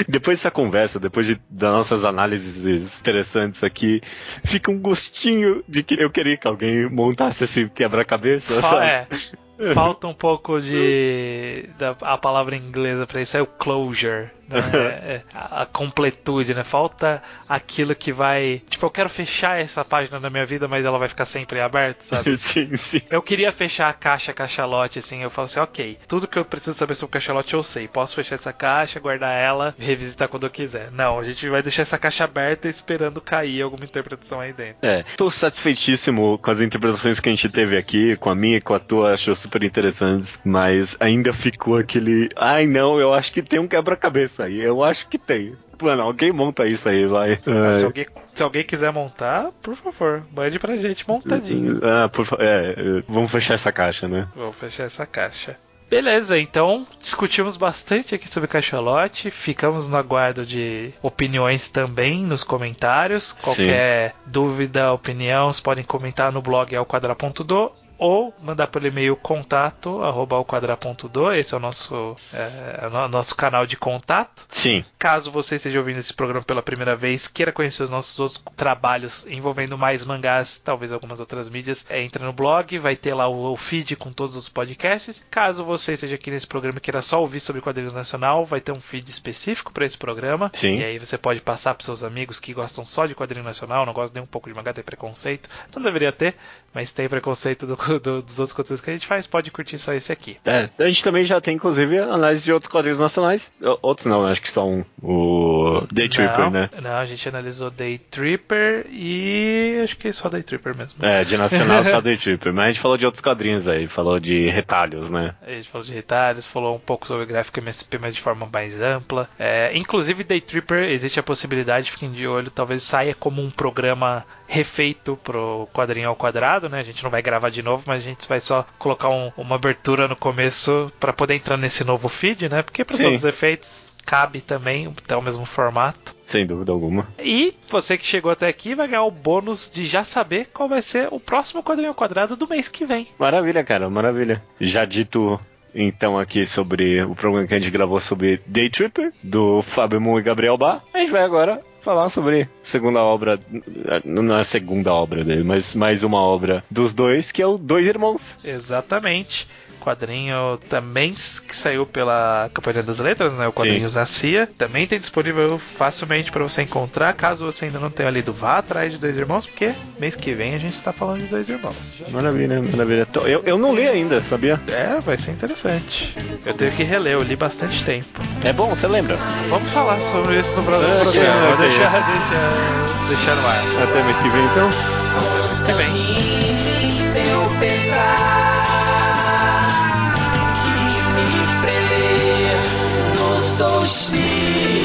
depois dessa conversa, depois de, das nossas análises interessantes aqui, fica um gostinho de que eu queria que alguém montasse esse quebra-cabeça. É, [LAUGHS] falta um pouco de. Da, a palavra inglesa para isso é o closure. Né? A, a, completude, né? Falta aquilo que vai. Tipo, eu quero fechar essa página da minha vida, mas ela vai ficar sempre aberta, sabe? [LAUGHS] sim, sim. Eu queria fechar a caixa cachalote, assim. Eu falo assim, ok, tudo que eu preciso saber sobre o cachalote eu sei. Posso fechar essa caixa, guardar ela, revisitar quando eu quiser. Não, a gente vai deixar essa caixa aberta esperando cair alguma interpretação aí dentro. É, tô satisfeitíssimo com as interpretações que a gente teve aqui, com a minha e com a tua, acho super interessantes, mas ainda ficou aquele. Ai não, eu acho que tem um quebra-cabeça isso aí. Eu acho que tem. Mano, alguém monta isso aí, vai. Ah, se, alguém, se alguém quiser montar, por favor, mande pra gente montadinho. Ah, por é, vamos fechar essa caixa, né? Vamos fechar essa caixa. Beleza, então discutimos bastante aqui sobre Cachalote. Ficamos no aguardo de opiniões também nos comentários. Qualquer Sim. dúvida, opinião, vocês podem comentar no blog alquadra.do ou mandar pelo e-mail contato arroba quadra.do, esse é o nosso, é, é o nosso canal de contato. Sim. Caso você esteja ouvindo esse programa pela primeira vez, queira conhecer os nossos outros trabalhos envolvendo mais mangás, talvez algumas outras mídias, é, entra no blog, vai ter lá o, o, feed com todos os podcasts. Caso você esteja aqui nesse programa e queira só ouvir sobre quadrinhos nacional, vai ter um feed específico para esse programa. Sim. E aí você pode passar para seus amigos que gostam só de quadrinho nacional, não gostam nem um pouco de mangá, tem preconceito. Não deveria ter, mas tem preconceito do [LAUGHS] do, dos outros conteúdos que a gente faz, pode curtir só esse aqui. É, a gente também já tem, inclusive, análise de outros quadrinhos nacionais. Outros não, acho que são o Day Tripper, não, né? Não, a gente analisou Day Tripper e acho que só Day Tripper mesmo. É, de nacional só [LAUGHS] Day Tripper. Mas a gente falou de outros quadrinhos aí, falou de retalhos, né? A gente falou de retalhos, falou um pouco sobre gráfico MSP, mas de forma mais ampla. É, inclusive, Day Tripper, existe a possibilidade, fiquem de olho, talvez saia como um programa refeito pro quadrinho ao quadrado, né? A gente não vai gravar de novo, mas a gente vai só colocar um, uma abertura no começo para poder entrar nesse novo feed, né? Porque para todos os efeitos cabe também, até o mesmo formato. Sem dúvida alguma. E você que chegou até aqui vai ganhar o bônus de já saber qual vai ser o próximo quadrinho ao quadrado do mês que vem. Maravilha, cara, maravilha. Já dito então aqui sobre o programa que a gente gravou sobre Day Tripper, do Fábio Moon e Gabriel Bar. A gente vai agora falar sobre a segunda obra, não é a segunda obra dele, mas mais uma obra dos dois, que é o Dois Irmãos. Exatamente quadrinho também que saiu pela Companhia das Letras, né? O Quadrinhos Sim. da CIA. Também tem disponível facilmente para você encontrar. Caso você ainda não tenha lido, vá atrás de Dois Irmãos, porque mês que vem a gente está falando de Dois Irmãos. Maravilha, maravilha. Eu, eu não li ainda, sabia? É, vai ser interessante. Eu tenho que reler, eu li bastante tempo. É bom, você lembra? Vamos falar sobre isso no próximo é, programa. Okay, deixar, deixar, deixar no ar. Até mês que vem, então? Até mês que vem. see.